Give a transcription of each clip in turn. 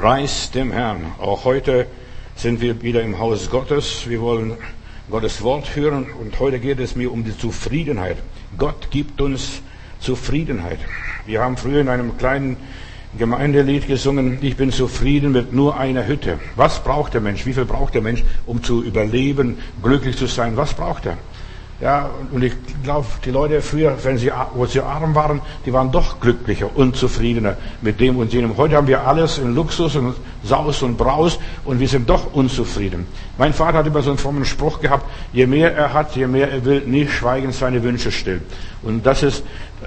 Preis dem Herrn. Auch heute sind wir wieder im Haus Gottes. Wir wollen Gottes Wort hören und heute geht es mir um die Zufriedenheit. Gott gibt uns Zufriedenheit. Wir haben früher in einem kleinen Gemeindelied gesungen, ich bin zufrieden mit nur einer Hütte. Was braucht der Mensch? Wie viel braucht der Mensch, um zu überleben, glücklich zu sein? Was braucht er? Ja, und ich glaube, die Leute früher, wenn sie, wo sie arm waren, die waren doch glücklicher und zufriedener mit dem und jenem. Heute haben wir alles in Luxus und Saus und Braus und wir sind doch unzufrieden. Mein Vater hat immer so einen frommen Spruch gehabt, je mehr er hat, je mehr er will, nicht schweigend seine Wünsche still. Und das ist,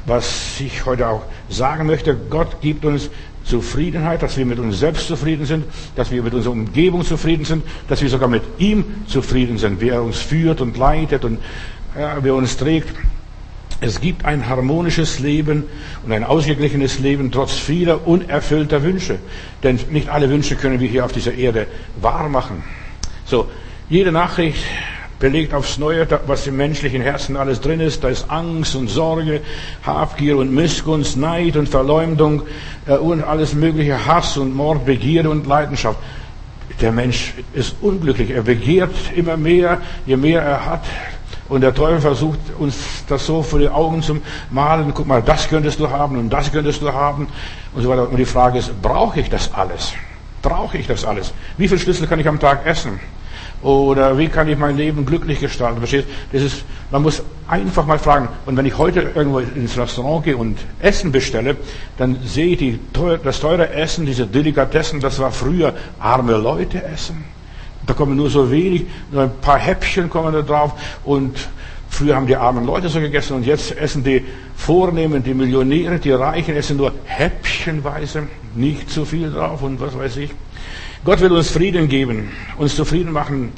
was ich heute auch sagen möchte. Gott gibt uns Zufriedenheit, dass wir mit uns selbst zufrieden sind, dass wir mit unserer Umgebung zufrieden sind, dass wir sogar mit ihm zufrieden sind, wie er uns führt und leitet und wer uns trägt. Es gibt ein harmonisches Leben und ein ausgeglichenes Leben trotz vieler unerfüllter Wünsche. Denn nicht alle Wünsche können wir hier auf dieser Erde wahr machen. So, jede Nachricht belegt aufs Neue, was im menschlichen Herzen alles drin ist. Da ist Angst und Sorge, Habgier und Missgunst, Neid und Verleumdung äh, und alles mögliche Hass und Mord, Begierde und Leidenschaft. Der Mensch ist unglücklich. Er begehrt immer mehr, je mehr er hat, und der Teufel versucht uns das so vor die Augen zu malen. Guck mal, das könntest du haben und das könntest du haben und so weiter. Und die Frage ist, brauche ich das alles? Brauche ich das alles? Wie viel Schlüssel kann ich am Tag essen? Oder wie kann ich mein Leben glücklich gestalten? Verstehst? Das ist, man muss einfach mal fragen. Und wenn ich heute irgendwo ins Restaurant gehe und Essen bestelle, dann sehe ich die, das teure Essen, diese Delikatessen, das war früher arme Leute essen. Da kommen nur so wenig, nur ein paar Häppchen kommen da drauf und früher haben die armen Leute so gegessen und jetzt essen die Vornehmen, die Millionäre, die Reichen essen nur häppchenweise, nicht zu viel drauf und was weiß ich. Gott will uns Frieden geben, uns zufrieden machen,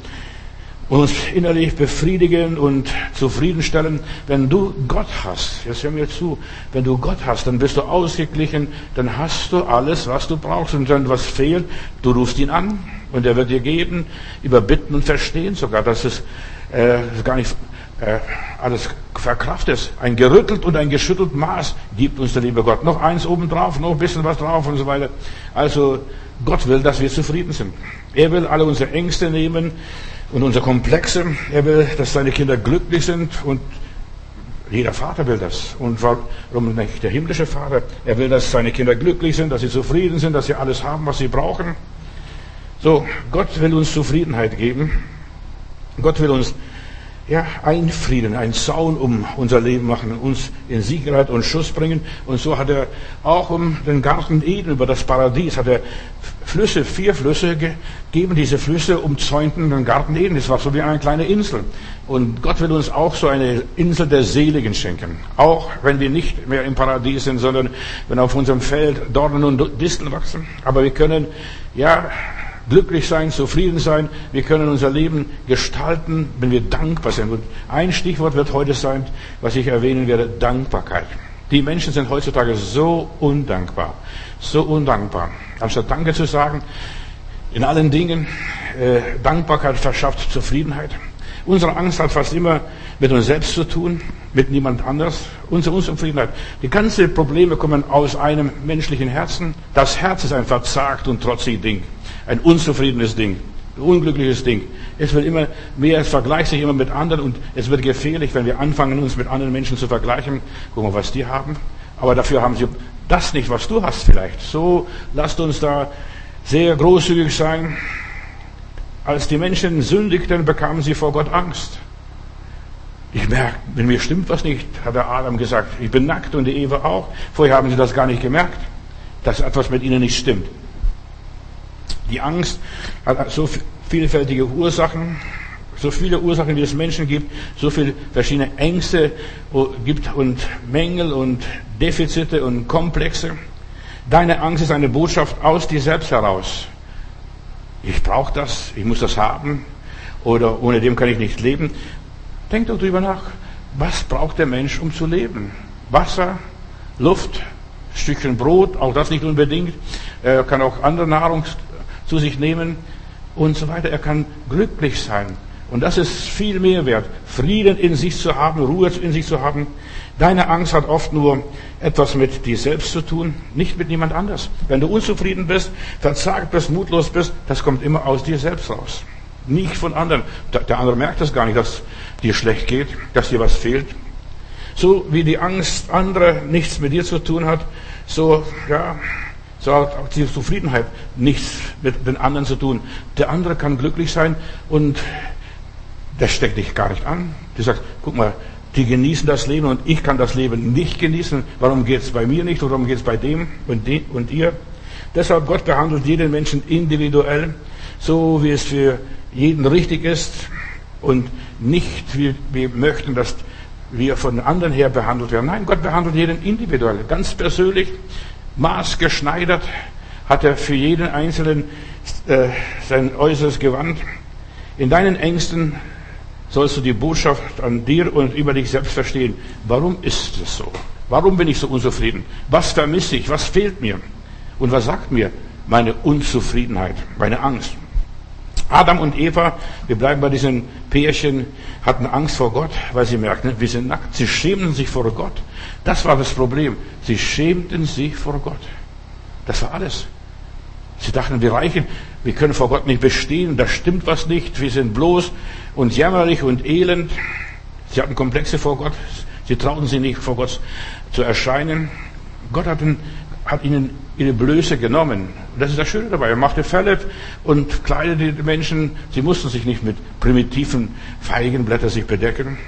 uns innerlich befriedigen und zufriedenstellen. Wenn du Gott hast, jetzt hör mir zu, wenn du Gott hast, dann bist du ausgeglichen, dann hast du alles, was du brauchst. Und wenn was fehlt, du rufst ihn an und er wird dir geben, überbitten und verstehen sogar, dass es äh, gar nicht äh, alles verkraft ist. Ein gerüttelt und ein geschüttelt Maß gibt uns der liebe Gott. Noch eins obendrauf, noch ein bisschen was drauf und so weiter. Also Gott will, dass wir zufrieden sind. Er will alle unsere Ängste nehmen und unsere Komplexe. Er will, dass seine Kinder glücklich sind und jeder Vater will das. Und warum nicht der himmlische Vater? Er will, dass seine Kinder glücklich sind, dass sie zufrieden sind, dass sie alles haben, was sie brauchen. So, Gott will uns Zufriedenheit geben. Gott will uns ja, einfrieden, einen Zaun um unser Leben machen, uns in Sicherheit und Schuss bringen. Und so hat er auch um den Garten Eden, über das Paradies, hat er Flüsse, vier Flüsse gegeben. Diese Flüsse umzäunten den Garten Eden. Das war so wie eine kleine Insel. Und Gott will uns auch so eine Insel der Seligen schenken. Auch wenn wir nicht mehr im Paradies sind, sondern wenn auf unserem Feld Dornen und Disteln wachsen. Aber wir können, ja, glücklich sein, zufrieden sein. Wir können unser Leben gestalten, wenn wir dankbar sind. Und ein Stichwort wird heute sein, was ich erwähnen werde, Dankbarkeit. Die Menschen sind heutzutage so undankbar, so undankbar. Anstatt Danke zu sagen, in allen Dingen, äh, Dankbarkeit verschafft Zufriedenheit. Unsere Angst hat fast immer mit uns selbst zu tun, mit niemand anders. Unsere Unzufriedenheit. Die ganzen Probleme kommen aus einem menschlichen Herzen. Das Herz ist ein verzagt und trotziges Ding ein unzufriedenes Ding, unglückliches Ding. Es wird immer mehr, es vergleicht sich immer mit anderen und es wird gefährlich, wenn wir anfangen, uns mit anderen Menschen zu vergleichen. Guck mal, was die haben. Aber dafür haben sie das nicht, was du hast vielleicht. So lasst uns da sehr großzügig sein. Als die Menschen sündigten, bekamen sie vor Gott Angst. Ich merke, wenn mir stimmt was nicht, hat der Adam gesagt. Ich bin nackt und die Eva auch. Vorher haben sie das gar nicht gemerkt, dass etwas mit ihnen nicht stimmt. Die Angst hat so vielfältige Ursachen, so viele Ursachen, wie es Menschen gibt, so viele verschiedene Ängste gibt und Mängel und Defizite und Komplexe. Deine Angst ist eine Botschaft aus dir selbst heraus. Ich brauche das, ich muss das haben oder ohne dem kann ich nicht leben. Denk doch drüber nach. Was braucht der Mensch, um zu leben? Wasser, Luft, Stückchen Brot, auch das nicht unbedingt. Er kann auch andere Nahrungs zu sich nehmen und so weiter. Er kann glücklich sein. Und das ist viel mehr wert, Frieden in sich zu haben, Ruhe in sich zu haben. Deine Angst hat oft nur etwas mit dir selbst zu tun, nicht mit niemand anders. Wenn du unzufrieden bist, verzagt bist, mutlos bist, das kommt immer aus dir selbst raus. Nicht von anderen. Der andere merkt das gar nicht, dass dir schlecht geht, dass dir was fehlt. So wie die Angst anderer nichts mit dir zu tun hat, so, ja, so hat auch die Zufriedenheit nichts mit den anderen zu tun. Der andere kann glücklich sein und der steckt dich gar nicht an. Du sagst, guck mal, die genießen das Leben und ich kann das Leben nicht genießen. Warum geht es bei mir nicht? Warum geht es bei dem und, dem und ihr? Deshalb Gott behandelt jeden Menschen individuell, so wie es für jeden richtig ist und nicht wie wir möchten, dass wir von anderen her behandelt werden. Nein, Gott behandelt jeden individuell, ganz persönlich, maßgeschneidert hat er für jeden Einzelnen äh, sein äußeres Gewand. In deinen Ängsten sollst du die Botschaft an dir und über dich selbst verstehen. Warum ist es so? Warum bin ich so unzufrieden? Was vermisse ich? Was fehlt mir? Und was sagt mir meine Unzufriedenheit, meine Angst? Adam und Eva, wir bleiben bei diesem Pärchen, hatten Angst vor Gott, weil sie merkten, wir sind nackt. Sie schämten sich vor Gott. Das war das Problem. Sie schämten sich vor Gott. Das war alles. Sie dachten, wir reichen, wir können vor Gott nicht bestehen, da stimmt was nicht, wir sind bloß und jämmerlich und elend. Sie hatten Komplexe vor Gott, sie trauten sich nicht vor Gott zu erscheinen. Gott hat, hat ihnen ihre Blöße genommen. Das ist das Schöne dabei. Er machte Fälle und kleidete die Menschen. Sie mussten sich nicht mit primitiven Feigenblättern sich bedecken.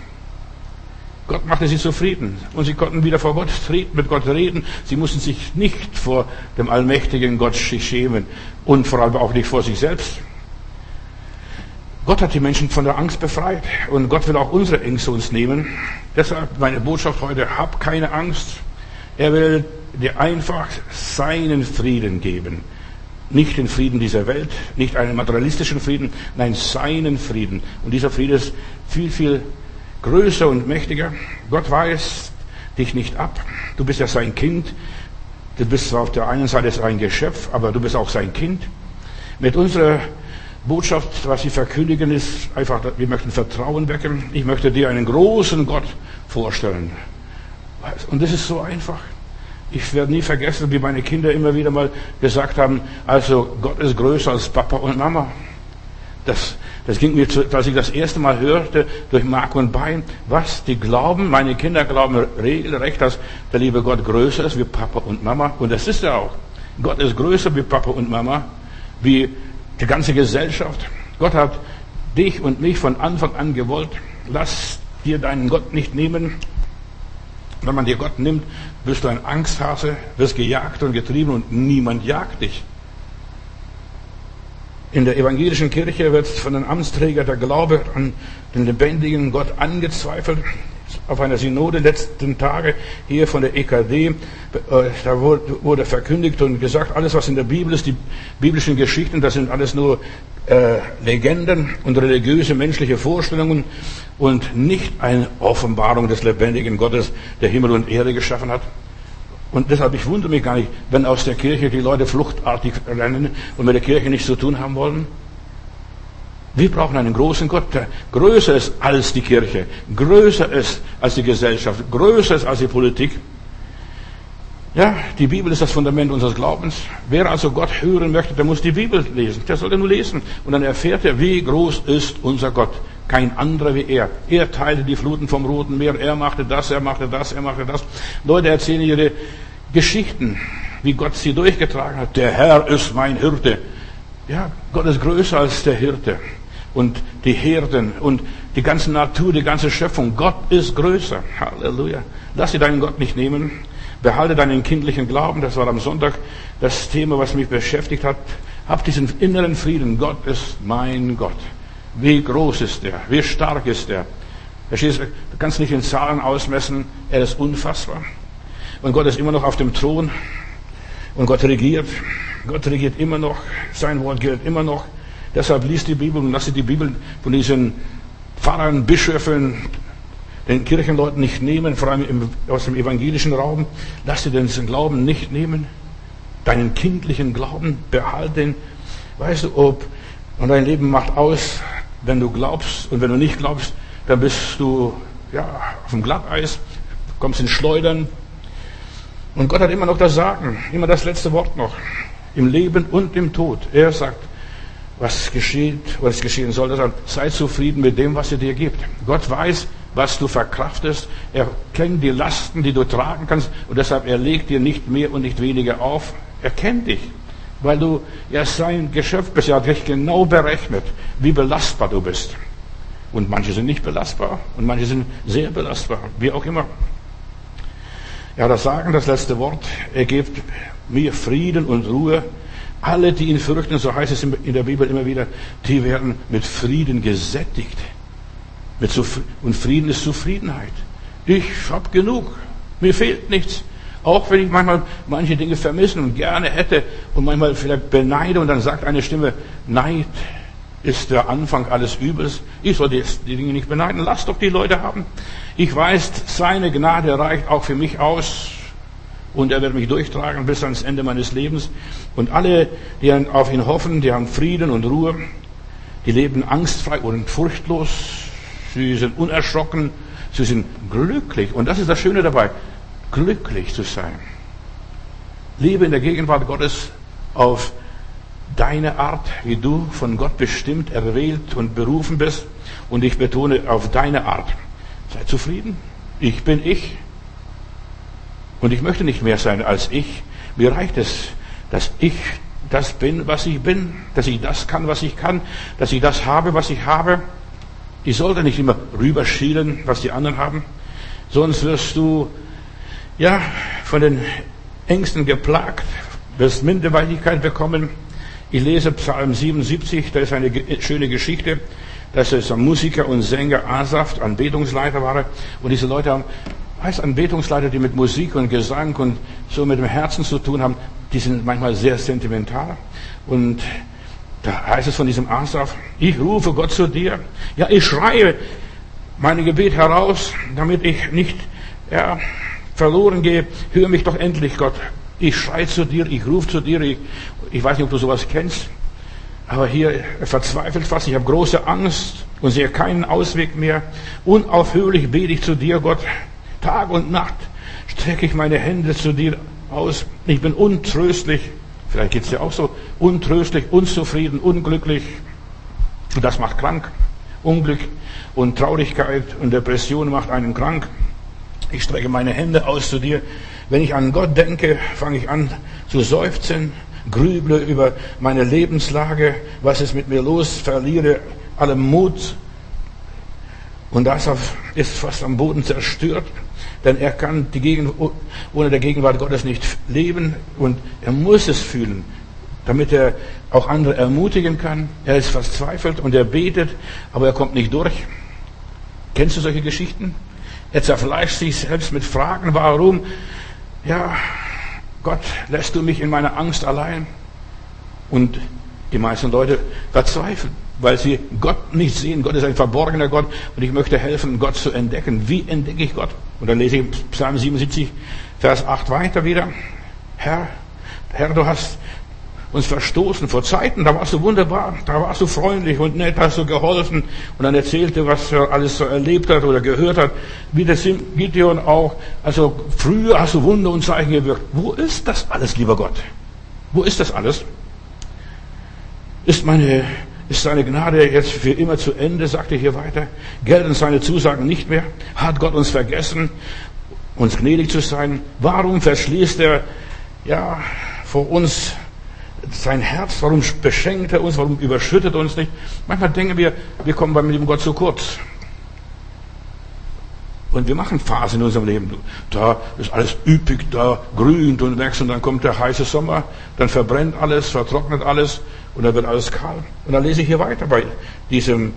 Gott machte sie zufrieden und sie konnten wieder vor Gott mit Gott reden. Sie mussten sich nicht vor dem allmächtigen Gott schämen und vor allem auch nicht vor sich selbst. Gott hat die Menschen von der Angst befreit und Gott will auch unsere Ängste uns nehmen. Deshalb meine Botschaft heute, hab keine Angst. Er will dir einfach seinen Frieden geben. Nicht den Frieden dieser Welt, nicht einen materialistischen Frieden, nein, seinen Frieden. Und dieser Friede ist viel, viel größer und mächtiger. Gott weist dich nicht ab. Du bist ja sein Kind. Du bist zwar auf der einen Seite sein Geschöpf, aber du bist auch sein Kind. Mit unserer Botschaft, was sie verkündigen, ist einfach, wir möchten Vertrauen wecken. Ich möchte dir einen großen Gott vorstellen. Und das ist so einfach. Ich werde nie vergessen, wie meine Kinder immer wieder mal gesagt haben, also Gott ist größer als Papa und Mama. Das, das ging mir, als ich das erste Mal hörte, durch Mark und Bein, was die glauben, meine Kinder glauben regelrecht, dass der liebe Gott größer ist wie Papa und Mama. Und das ist er auch. Gott ist größer wie Papa und Mama, wie die ganze Gesellschaft. Gott hat dich und mich von Anfang an gewollt. Lass dir deinen Gott nicht nehmen. Wenn man dir Gott nimmt, bist du ein Angsthase, wirst gejagt und getrieben und niemand jagt dich. In der evangelischen Kirche wird von den Amtsträgern der Glaube an den lebendigen Gott angezweifelt. Auf einer Synode letzten Tage hier von der EKD, äh, da wurde verkündigt und gesagt, alles was in der Bibel ist, die biblischen Geschichten, das sind alles nur äh, Legenden und religiöse menschliche Vorstellungen und nicht eine Offenbarung des lebendigen Gottes, der Himmel und Erde geschaffen hat. Und deshalb, ich wundere mich gar nicht, wenn aus der Kirche die Leute fluchtartig rennen und mit der Kirche nichts zu tun haben wollen. Wir brauchen einen großen Gott, der größer ist als die Kirche, größer ist als die Gesellschaft, größer ist als die Politik. Ja, die Bibel ist das Fundament unseres Glaubens. Wer also Gott hören möchte, der muss die Bibel lesen. Der soll nur lesen. Und dann erfährt er, wie groß ist unser Gott. Kein anderer wie er. Er teilte die Fluten vom Roten Meer. Er machte das, er machte das, er machte das. Leute erzählen ihre Geschichten, wie Gott sie durchgetragen hat. Der Herr ist mein Hirte. Ja, Gott ist größer als der Hirte. Und die Herden und die ganze Natur, die ganze Schöpfung. Gott ist größer. Halleluja. Lass dir deinen Gott nicht nehmen. Behalte deinen kindlichen Glauben. Das war am Sonntag das Thema, was mich beschäftigt hat. Hab diesen inneren Frieden. Gott ist mein Gott. Wie groß ist er? Wie stark ist er? Du kannst nicht in Zahlen ausmessen. Er ist unfassbar. Und Gott ist immer noch auf dem Thron. Und Gott regiert. Gott regiert immer noch. Sein Wort gilt immer noch. Deshalb liest die Bibel und lass die Bibel von diesen Pfarrern, Bischöfen, den Kirchenleuten nicht nehmen, vor allem aus dem evangelischen Raum. Lass dir diesen Glauben nicht nehmen. Deinen kindlichen Glauben behalten. Weißt du, ob, und dein Leben macht aus, wenn du glaubst. Und wenn du nicht glaubst, dann bist du ja, auf dem Glatteis, kommst in Schleudern. Und Gott hat immer noch das Sagen, immer das letzte Wort noch. Im Leben und im Tod. Er sagt, was geschieht, was geschehen soll, er sagt, sei zufrieden mit dem, was er dir gibt. Gott weiß, was du verkraftest. Er kennt die Lasten, die du tragen kannst. Und deshalb, er legt dir nicht mehr und nicht weniger auf. Er kennt dich. Weil du ja sein Geschöpf bist. Er hat dich genau berechnet, wie belastbar du bist. Und manche sind nicht belastbar und manche sind sehr belastbar. Wie auch immer. Ja, das Sagen, das letzte Wort. Er gibt mir Frieden und Ruhe. Alle, die ihn fürchten, so heißt es in der Bibel immer wieder, die werden mit Frieden gesättigt. Und Frieden ist Zufriedenheit. Ich habe genug. Mir fehlt nichts. Auch wenn ich manchmal manche Dinge vermissen und gerne hätte und manchmal vielleicht beneide und dann sagt eine Stimme, Neid ist der Anfang alles Übels. Ich soll die, die Dinge nicht beneiden. Lass doch die Leute haben. Ich weiß, seine Gnade reicht auch für mich aus und er wird mich durchtragen bis ans Ende meines Lebens. Und alle, die auf ihn hoffen, die haben Frieden und Ruhe. Die leben angstfrei und furchtlos. Sie sind unerschrocken. Sie sind glücklich. Und das ist das Schöne dabei glücklich zu sein. Lebe in der Gegenwart Gottes auf deine Art, wie du von Gott bestimmt, erwählt und berufen bist. Und ich betone auf deine Art. Sei zufrieden. Ich bin ich. Und ich möchte nicht mehr sein als ich. Mir reicht es, dass ich das bin, was ich bin, dass ich das kann, was ich kann, dass ich das habe, was ich habe. Ich sollte nicht immer rüberschielen, was die anderen haben. Sonst wirst du ja, von den Ängsten geplagt, wirst Minderwertigkeit bekommen. Ich lese Psalm 77, da ist eine schöne Geschichte. dass es ein Musiker und Sänger Asaf, Anbetungsleiter war. Und diese Leute haben, heißt Anbetungsleiter, die mit Musik und Gesang und so mit dem Herzen zu tun haben, die sind manchmal sehr sentimental. Und da heißt es von diesem Asaf, ich rufe Gott zu dir. Ja, ich schreie mein Gebet heraus, damit ich nicht, ja, verloren gehe, hör mich doch endlich, Gott. Ich schreie zu dir, ich rufe zu dir. Ich, ich weiß nicht, ob du sowas kennst. Aber hier verzweifelt fast. Ich habe große Angst und sehe keinen Ausweg mehr. Unaufhörlich bete ich zu dir, Gott. Tag und Nacht strecke ich meine Hände zu dir aus. Ich bin untröstlich. Vielleicht geht es dir auch so. Untröstlich, unzufrieden, unglücklich. Und das macht krank. Unglück und Traurigkeit und Depression macht einen krank. Ich strecke meine Hände aus zu dir. Wenn ich an Gott denke, fange ich an zu seufzen, grüble über meine Lebenslage, was ist mit mir los, verliere allen Mut. Und das ist fast am Boden zerstört, denn er kann die Gegend, ohne der Gegenwart Gottes nicht leben und er muss es fühlen, damit er auch andere ermutigen kann. Er ist verzweifelt und er betet, aber er kommt nicht durch. Kennst du solche Geschichten? Er zerfleischt sich selbst mit Fragen, warum? Ja, Gott, lässt du mich in meiner Angst allein? Und die meisten Leute verzweifeln, weil sie Gott nicht sehen. Gott ist ein verborgener Gott und ich möchte helfen, Gott zu entdecken. Wie entdecke ich Gott? Und dann lese ich Psalm 77, Vers 8 weiter wieder. Herr, Herr, du hast uns verstoßen vor Zeiten, da warst du wunderbar, da warst du freundlich und nett, hast du geholfen und dann erzählte, was er alles so erlebt hat oder gehört hat, wie das Gideon auch, also früher hast du Wunder und Zeichen gewirkt. Wo ist das alles, lieber Gott? Wo ist das alles? Ist meine, ist seine Gnade jetzt für immer zu Ende, sagt er hier weiter? Gelten seine Zusagen nicht mehr? Hat Gott uns vergessen, uns gnädig zu sein? Warum verschließt er, ja, vor uns sein Herz, warum beschenkt er uns, warum überschüttet er uns nicht? Manchmal denken wir, wir kommen beim lieben Gott zu kurz. Und wir machen Phasen in unserem Leben. Da ist alles üppig, da grünt und wächst und dann kommt der heiße Sommer, dann verbrennt alles, vertrocknet alles und dann wird alles kahl. Und dann lese ich hier weiter bei diesem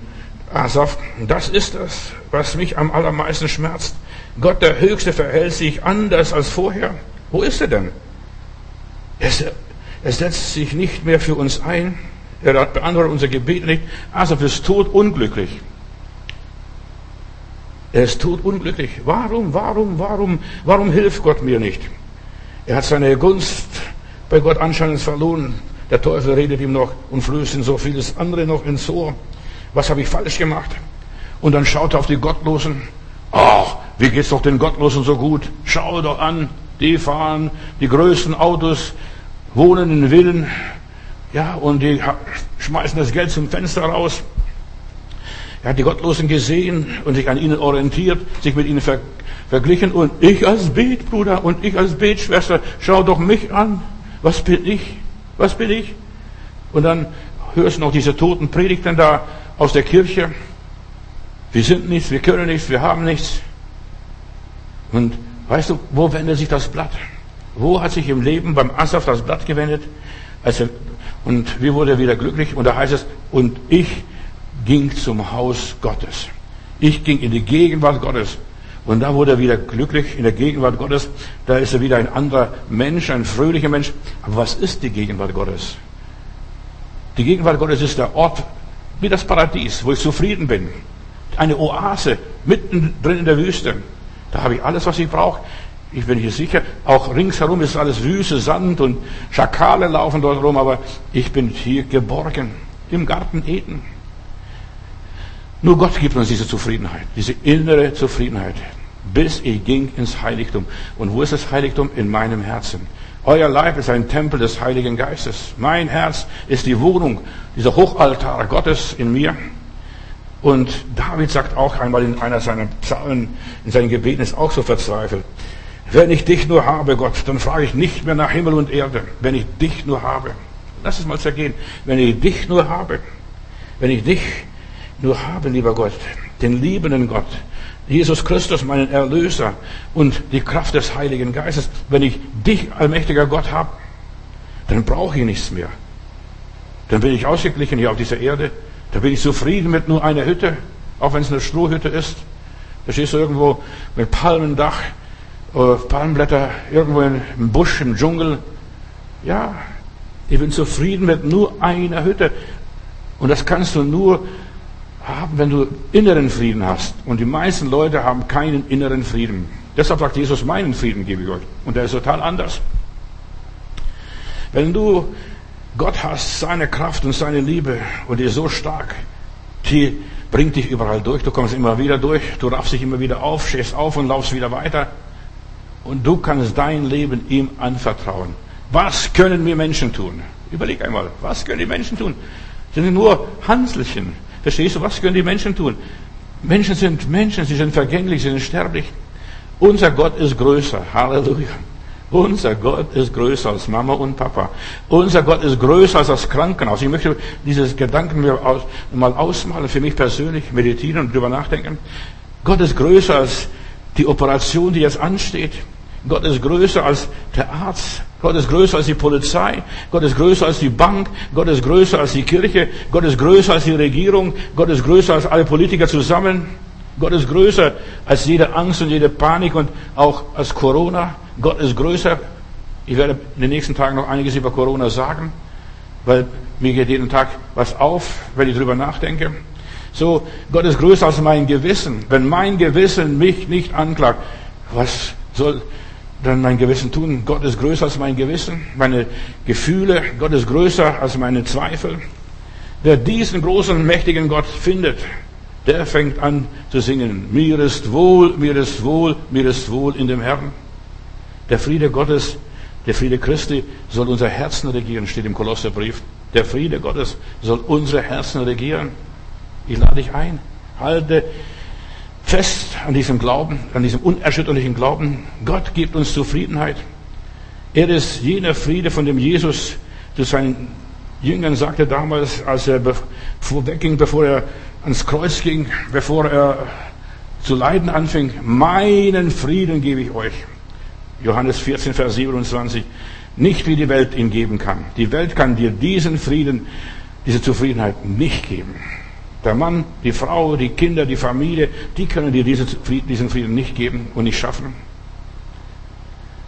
Asaf. Das ist das, was mich am allermeisten schmerzt. Gott, der Höchste, verhält sich anders als vorher. Wo ist er denn? Er setzt sich nicht mehr für uns ein. Er beantwortet unser Gebet nicht. Also ist tot unglücklich. Er ist tot unglücklich. Warum, warum, warum, warum hilft Gott mir nicht? Er hat seine Gunst bei Gott anscheinend verloren. Der Teufel redet ihm noch und flößt ihm so vieles andere noch ins Ohr. Was habe ich falsch gemacht? Und dann schaut er auf die Gottlosen. Ach, wie geht's doch den Gottlosen so gut? Schau doch an, die fahren die größten Autos, wohnen in Villen, ja, und die schmeißen das Geld zum Fenster raus. Er hat die Gottlosen gesehen und sich an ihnen orientiert, sich mit ihnen ver verglichen. Und ich als Betbruder und ich als Betschwester, schau doch mich an. Was bin ich? Was bin ich? Und dann hörst du noch diese toten Predigten da aus der Kirche. Wir sind nichts, wir können nichts, wir haben nichts. Und weißt du, wo wendet sich das Blatt? Wo hat sich im Leben beim Asaf das Blatt gewendet? Er, und wie wurde er wieder glücklich? Und da heißt es, und ich ging zum Haus Gottes. Ich ging in die Gegenwart Gottes. Und da wurde er wieder glücklich in der Gegenwart Gottes. Da ist er wieder ein anderer Mensch, ein fröhlicher Mensch. Aber was ist die Gegenwart Gottes? Die Gegenwart Gottes ist der Ort, wie das Paradies, wo ich zufrieden bin. Eine Oase, mitten drin in der Wüste. Da habe ich alles, was ich brauche. Ich bin hier sicher. Auch ringsherum ist alles Wüste, Sand und Schakale laufen dort rum, aber ich bin hier geborgen. Im Garten Eden. Nur Gott gibt uns diese Zufriedenheit, diese innere Zufriedenheit. Bis ich ging ins Heiligtum. Und wo ist das Heiligtum? In meinem Herzen. Euer Leib ist ein Tempel des Heiligen Geistes. Mein Herz ist die Wohnung, dieser Hochaltar Gottes in mir. Und David sagt auch einmal in einer seiner Psalmen, in seinen Gebeten ist auch so verzweifelt. Wenn ich dich nur habe, Gott, dann frage ich nicht mehr nach Himmel und Erde. Wenn ich dich nur habe. Lass es mal zergehen. Wenn ich dich nur habe. Wenn ich dich nur habe, lieber Gott, den liebenden Gott, Jesus Christus, meinen Erlöser und die Kraft des Heiligen Geistes, wenn ich dich, allmächtiger Gott, habe, dann brauche ich nichts mehr. Dann bin ich ausgeglichen hier auf dieser Erde. Da bin ich zufrieden mit nur einer Hütte, auch wenn es eine Strohhütte ist. Da stehst du irgendwo mit Palmendach, äh, Palmblätter, irgendwo im Busch, im Dschungel. Ja, ich bin zufrieden mit nur einer Hütte. Und das kannst du nur haben, wenn du inneren Frieden hast. Und die meisten Leute haben keinen inneren Frieden. Deshalb sagt Jesus, meinen Frieden gebe ich euch. Und der ist total anders. Wenn du Gott hast, seine Kraft und seine Liebe und die ist so stark, die bringt dich überall durch. Du kommst immer wieder durch. Du raffst dich immer wieder auf, stehst auf und laufst wieder weiter. Und du kannst dein Leben ihm anvertrauen. Was können wir Menschen tun? Überleg einmal, was können die Menschen tun? Sind nur Hanselchen. Verstehst du, was können die Menschen tun? Menschen sind Menschen, sie sind vergänglich, sie sind sterblich. Unser Gott ist größer. Halleluja. Unser Gott ist größer als Mama und Papa. Unser Gott ist größer als das Krankenhaus. Ich möchte dieses Gedanken mal ausmalen, für mich persönlich, meditieren und drüber nachdenken. Gott ist größer als die Operation, die jetzt ansteht. Gott ist größer als der Arzt. Gott ist größer als die Polizei. Gott ist größer als die Bank. Gott ist größer als die Kirche. Gott ist größer als die Regierung. Gott ist größer als alle Politiker zusammen. Gott ist größer als jede Angst und jede Panik und auch als Corona. Gott ist größer. Ich werde in den nächsten Tagen noch einiges über Corona sagen, weil mir geht jeden Tag was auf, wenn ich drüber nachdenke. So, Gott ist größer als mein Gewissen. Wenn mein Gewissen mich nicht anklagt, was soll dann mein Gewissen tun? Gott ist größer als mein Gewissen, meine Gefühle. Gott ist größer als meine Zweifel. Wer diesen großen, mächtigen Gott findet, der fängt an zu singen. Mir ist wohl, mir ist wohl, mir ist wohl in dem Herrn. Der Friede Gottes, der Friede Christi soll unser Herzen regieren, steht im Kolosserbrief. Der Friede Gottes soll unsere Herzen regieren. Ich lade dich ein. Halte fest an diesem Glauben, an diesem unerschütterlichen Glauben. Gott gibt uns Zufriedenheit. Er ist jener Friede, von dem Jesus zu seinen Jüngern sagte damals, als er vorwegging, bevor er ans Kreuz ging, bevor er zu leiden anfing, meinen Frieden gebe ich euch. Johannes 14, Vers 27. Nicht wie die Welt ihn geben kann. Die Welt kann dir diesen Frieden, diese Zufriedenheit nicht geben. Der Mann, die Frau, die Kinder, die Familie, die können dir diesen Frieden nicht geben und nicht schaffen.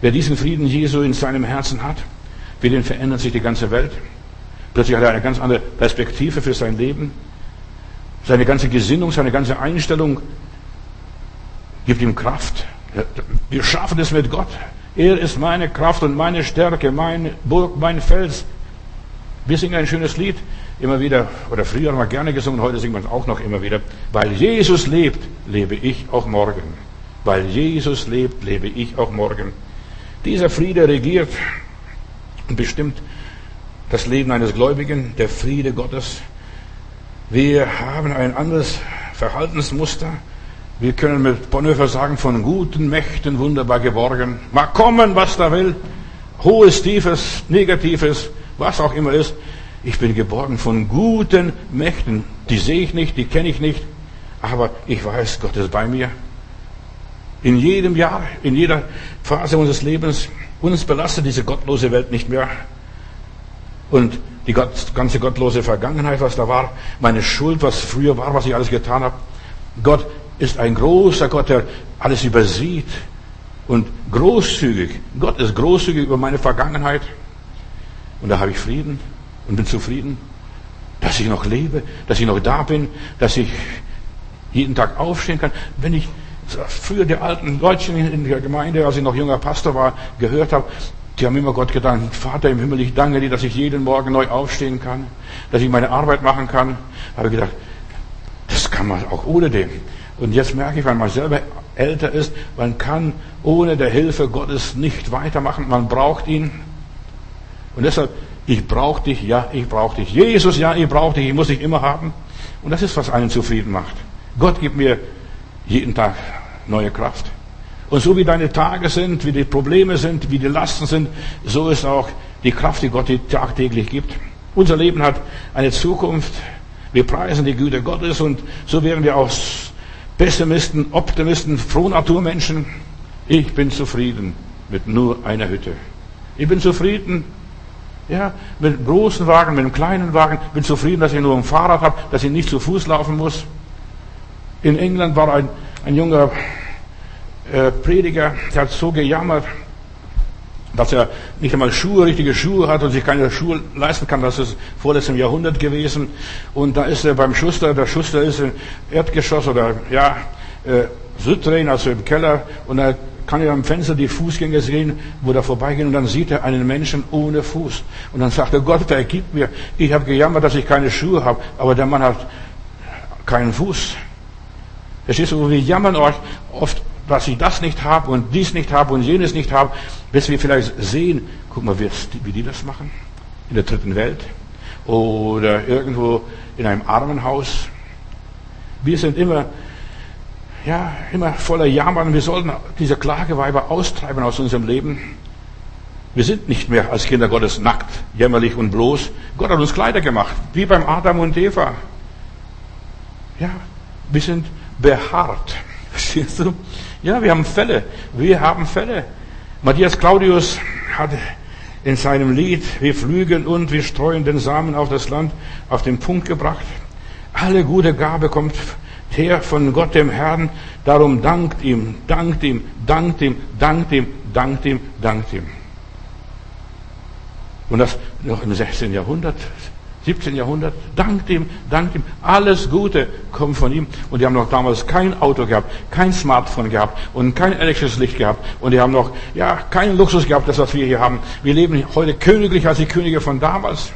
Wer diesen Frieden Jesu in seinem Herzen hat, für den verändert sich die ganze Welt. Plötzlich hat er eine ganz andere Perspektive für sein Leben. Seine ganze Gesinnung, seine ganze Einstellung gibt ihm Kraft. Wir schaffen es mit Gott. Er ist meine Kraft und meine Stärke, meine Burg, mein Fels. Wir singen ein schönes Lied immer wieder, oder früher haben wir gerne gesungen, heute singen wir es auch noch immer wieder. Weil Jesus lebt, lebe ich auch morgen. Weil Jesus lebt, lebe ich auch morgen. Dieser Friede regiert und bestimmt das Leben eines Gläubigen, der Friede Gottes. Wir haben ein anderes Verhaltensmuster. Wir können mit Bonhoeffer sagen, von guten Mächten wunderbar geborgen. Mag kommen, was da will. Hohes, tiefes, negatives, was auch immer ist. Ich bin geborgen von guten Mächten. Die sehe ich nicht, die kenne ich nicht. Aber ich weiß, Gott ist bei mir. In jedem Jahr, in jeder Phase unseres Lebens. Uns belastet diese gottlose Welt nicht mehr. Und die ganze gottlose Vergangenheit, was da war, meine Schuld, was früher war, was ich alles getan habe. Gott ist ein großer Gott, der alles übersieht und großzügig. Gott ist großzügig über meine Vergangenheit. Und da habe ich Frieden und bin zufrieden, dass ich noch lebe, dass ich noch da bin, dass ich jeden Tag aufstehen kann. Wenn ich früher die alten Deutschen in der Gemeinde, als ich noch junger Pastor war, gehört habe, die haben immer Gott gedankt, Vater im Himmel, ich danke dir, dass ich jeden Morgen neu aufstehen kann, dass ich meine Arbeit machen kann. Habe ich gedacht, das kann man auch ohne dem. Und jetzt merke ich, weil man selber älter ist, man kann ohne der Hilfe Gottes nicht weitermachen. Man braucht ihn. Und deshalb, ich brauche dich, ja, ich brauche dich. Jesus, ja, ich brauche dich, ich muss dich immer haben. Und das ist, was einen zufrieden macht. Gott gibt mir jeden Tag neue Kraft. Und so wie deine Tage sind, wie die Probleme sind, wie die Lasten sind, so ist auch die Kraft, die Gott dir tagtäglich gibt. Unser Leben hat eine Zukunft. Wir preisen die Güte Gottes und so werden wir aus Pessimisten, Optimisten, Frohnaturmenschen. Ich bin zufrieden mit nur einer Hütte. Ich bin zufrieden, ja, mit einem großen Wagen, mit einem kleinen Wagen. Bin zufrieden, dass ich nur ein Fahrrad habe, dass ich nicht zu Fuß laufen muss. In England war ein, ein junger äh, Prediger, der hat so gejammert, dass er nicht einmal Schuhe, richtige Schuhe hat und sich keine Schuhe leisten kann. Das ist vorletztem Jahrhundert gewesen. Und da ist er beim Schuster, der Schuster ist im Erdgeschoss oder, ja, äh, Südtrain, also im Keller, und da kann er am Fenster die Fußgänger sehen, wo da vorbeigehen, und dann sieht er einen Menschen ohne Fuß. Und dann sagt er, Gott, vergib mir, ich habe gejammert, dass ich keine Schuhe habe, aber der Mann hat keinen Fuß. Verstehst du, wir jammern euch oft dass ich das nicht habe und dies nicht habe und jenes nicht habe, bis wir vielleicht sehen, guck mal, wie die das machen in der dritten Welt oder irgendwo in einem Armenhaus. Wir sind immer, ja, immer voller Jammern. Wir sollten diese Klageweiber austreiben aus unserem Leben. Wir sind nicht mehr als Kinder Gottes nackt, jämmerlich und bloß. Gott hat uns Kleider gemacht, wie beim Adam und Eva. Ja, wir sind behaart. Verstehst du? Ja, wir haben Fälle. Wir haben Fälle. Matthias Claudius hat in seinem Lied Wir flügen und wir streuen den Samen auf das Land auf den Punkt gebracht. Alle gute Gabe kommt her von Gott dem Herrn. Darum dankt ihm, dankt ihm, dankt ihm, dankt ihm, dankt ihm, dankt ihm. Und das noch im 16. Jahrhundert, 17. Jahrhundert, dankt ihm, dankt ihm, alles Gute kommt von ihm. Und die haben noch damals kein Auto gehabt, kein Smartphone gehabt und kein elektrisches Licht gehabt. Und die haben noch, ja, keinen Luxus gehabt, das, was wir hier haben. Wir leben heute königlich als die Könige von damals.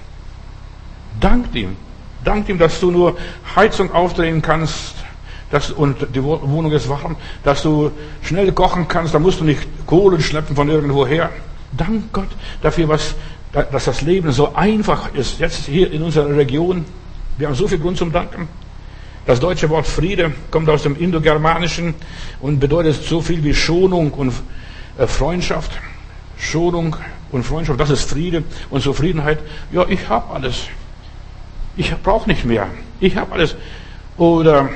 Dankt ihm. Dankt ihm, dass du nur Heizung aufdrehen kannst, dass, und die Wohnung ist warm, dass du schnell kochen kannst, da musst du nicht Kohlen schleppen von irgendwoher. Dank Gott dafür, was dass das Leben so einfach ist, jetzt hier in unserer Region. Wir haben so viel Grund zum Danken. Das deutsche Wort Friede kommt aus dem Indogermanischen und bedeutet so viel wie Schonung und äh, Freundschaft. Schonung und Freundschaft, das ist Friede und Zufriedenheit. Ja, ich habe alles. Ich brauche nicht mehr. Ich habe alles. Oder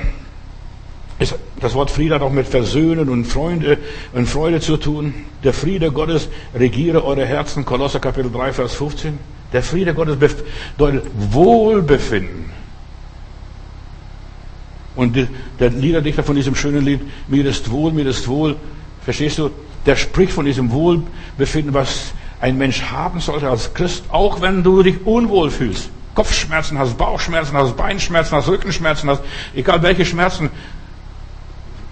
das Wort Friede hat auch mit Versöhnen und Freunde und Freude zu tun. Der Friede Gottes regiere eure Herzen. Kolosser Kapitel 3, Vers 15. Der Friede Gottes bedeutet Wohlbefinden. Und der Liederdichter von diesem schönen Lied, mir ist wohl, mir ist wohl, verstehst du, der spricht von diesem Wohlbefinden, was ein Mensch haben sollte als Christ, auch wenn du dich unwohl fühlst. Kopfschmerzen hast, Bauchschmerzen hast, Beinschmerzen hast, Rückenschmerzen hast, egal welche Schmerzen,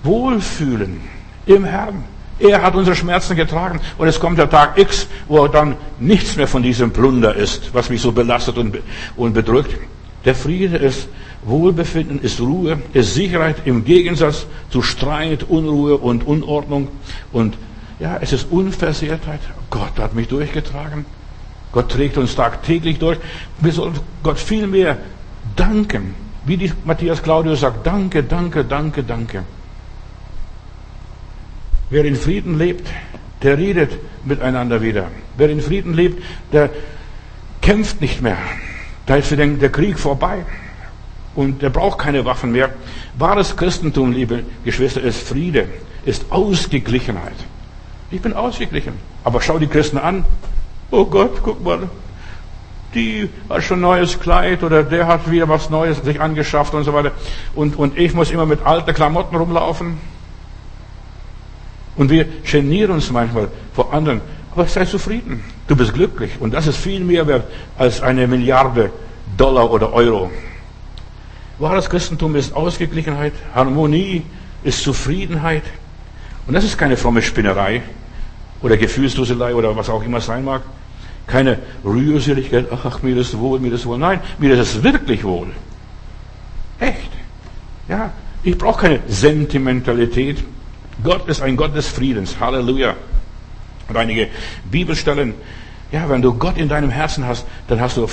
Wohlfühlen im Herrn. Er hat unsere Schmerzen getragen und es kommt der Tag X, wo dann nichts mehr von diesem Plunder ist, was mich so belastet und, bedrückt. Der Friede ist Wohlbefinden, ist Ruhe, ist Sicherheit im Gegensatz zu Streit, Unruhe und Unordnung. Und ja, es ist Unversehrtheit. Gott hat mich durchgetragen. Gott trägt uns tagtäglich durch. Wir sollen Gott viel mehr danken. Wie die Matthias Claudius sagt, danke, danke, danke, danke. Wer in Frieden lebt, der redet miteinander wieder. Wer in Frieden lebt, der kämpft nicht mehr. Da ist der Krieg vorbei. Und der braucht keine Waffen mehr. Wahres Christentum, liebe Geschwister, ist Friede, ist Ausgeglichenheit. Ich bin ausgeglichen. Aber schau die Christen an. Oh Gott, guck mal. Die hat schon neues Kleid oder der hat wieder was Neues sich angeschafft und so weiter. Und, und ich muss immer mit alten Klamotten rumlaufen. Und wir genieren uns manchmal vor anderen. Aber sei zufrieden. Du bist glücklich. Und das ist viel mehr wert als eine Milliarde Dollar oder Euro. Wahres Christentum ist Ausgeglichenheit, Harmonie ist Zufriedenheit. Und das ist keine fromme Spinnerei oder Gefühlsduselei oder was auch immer sein mag. Keine Rührseligkeit, ach, mir ist wohl, mir ist wohl. Nein, mir ist es wirklich wohl. Echt. Ja, ich brauche keine Sentimentalität. Gott ist ein Gott des Friedens. Halleluja. Und einige Bibelstellen, ja, wenn du Gott in deinem Herzen hast, dann hast du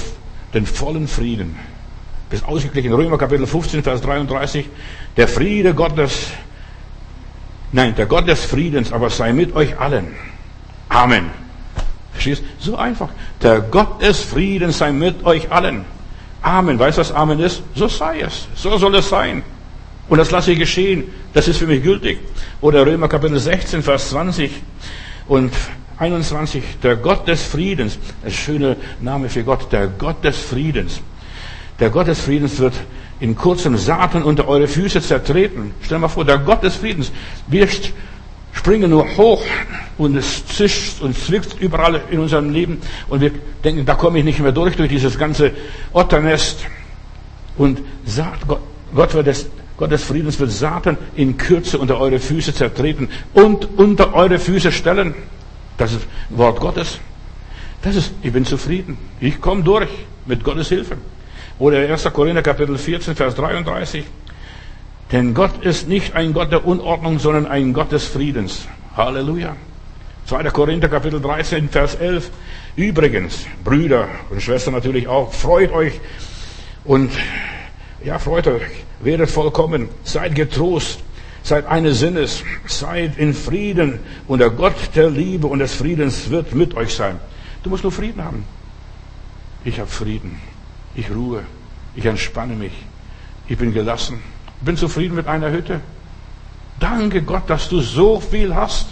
den vollen Frieden. Bis ausgeglichen. Römer Kapitel 15, Vers 33. Der Friede Gottes, nein, der Gott des Friedens, aber sei mit euch allen. Amen. Verstehst? So einfach. Der Gott des Friedens sei mit euch allen. Amen. Weißt du, was Amen ist? So sei es. So soll es sein. Und das lasse ich geschehen. Das ist für mich gültig. Oder Römer Kapitel 16, Vers 20 und 21. Der Gott des Friedens. Ein schöner Name für Gott. Der Gott des Friedens. Der Gott des Friedens wird in kurzem Satan unter eure Füße zertreten. Stell dir mal vor, der Gott des Friedens. Wir springen nur hoch und es zischt und zwickt überall in unserem Leben und wir denken, da komme ich nicht mehr durch, durch dieses ganze Otternest. Und Gott, Gott wird es Gottes Friedens wird Satan in Kürze unter eure Füße zertreten und unter eure Füße stellen. Das ist Wort Gottes. Das ist, ich bin zufrieden. Ich komme durch mit Gottes Hilfe. Oder 1. Korinther Kapitel 14, Vers 33. Denn Gott ist nicht ein Gott der Unordnung, sondern ein Gott des Friedens. Halleluja. 2. Korinther Kapitel 13, Vers 11. Übrigens, Brüder und Schwestern natürlich auch, freut euch und ja, freut euch, werdet vollkommen, seid getrost, seid eines Sinnes, seid in Frieden und der Gott der Liebe und des Friedens wird mit euch sein. Du musst nur Frieden haben. Ich habe Frieden. Ich ruhe. Ich entspanne mich. Ich bin gelassen. Ich bin zufrieden mit einer Hütte. Danke Gott, dass du so viel hast.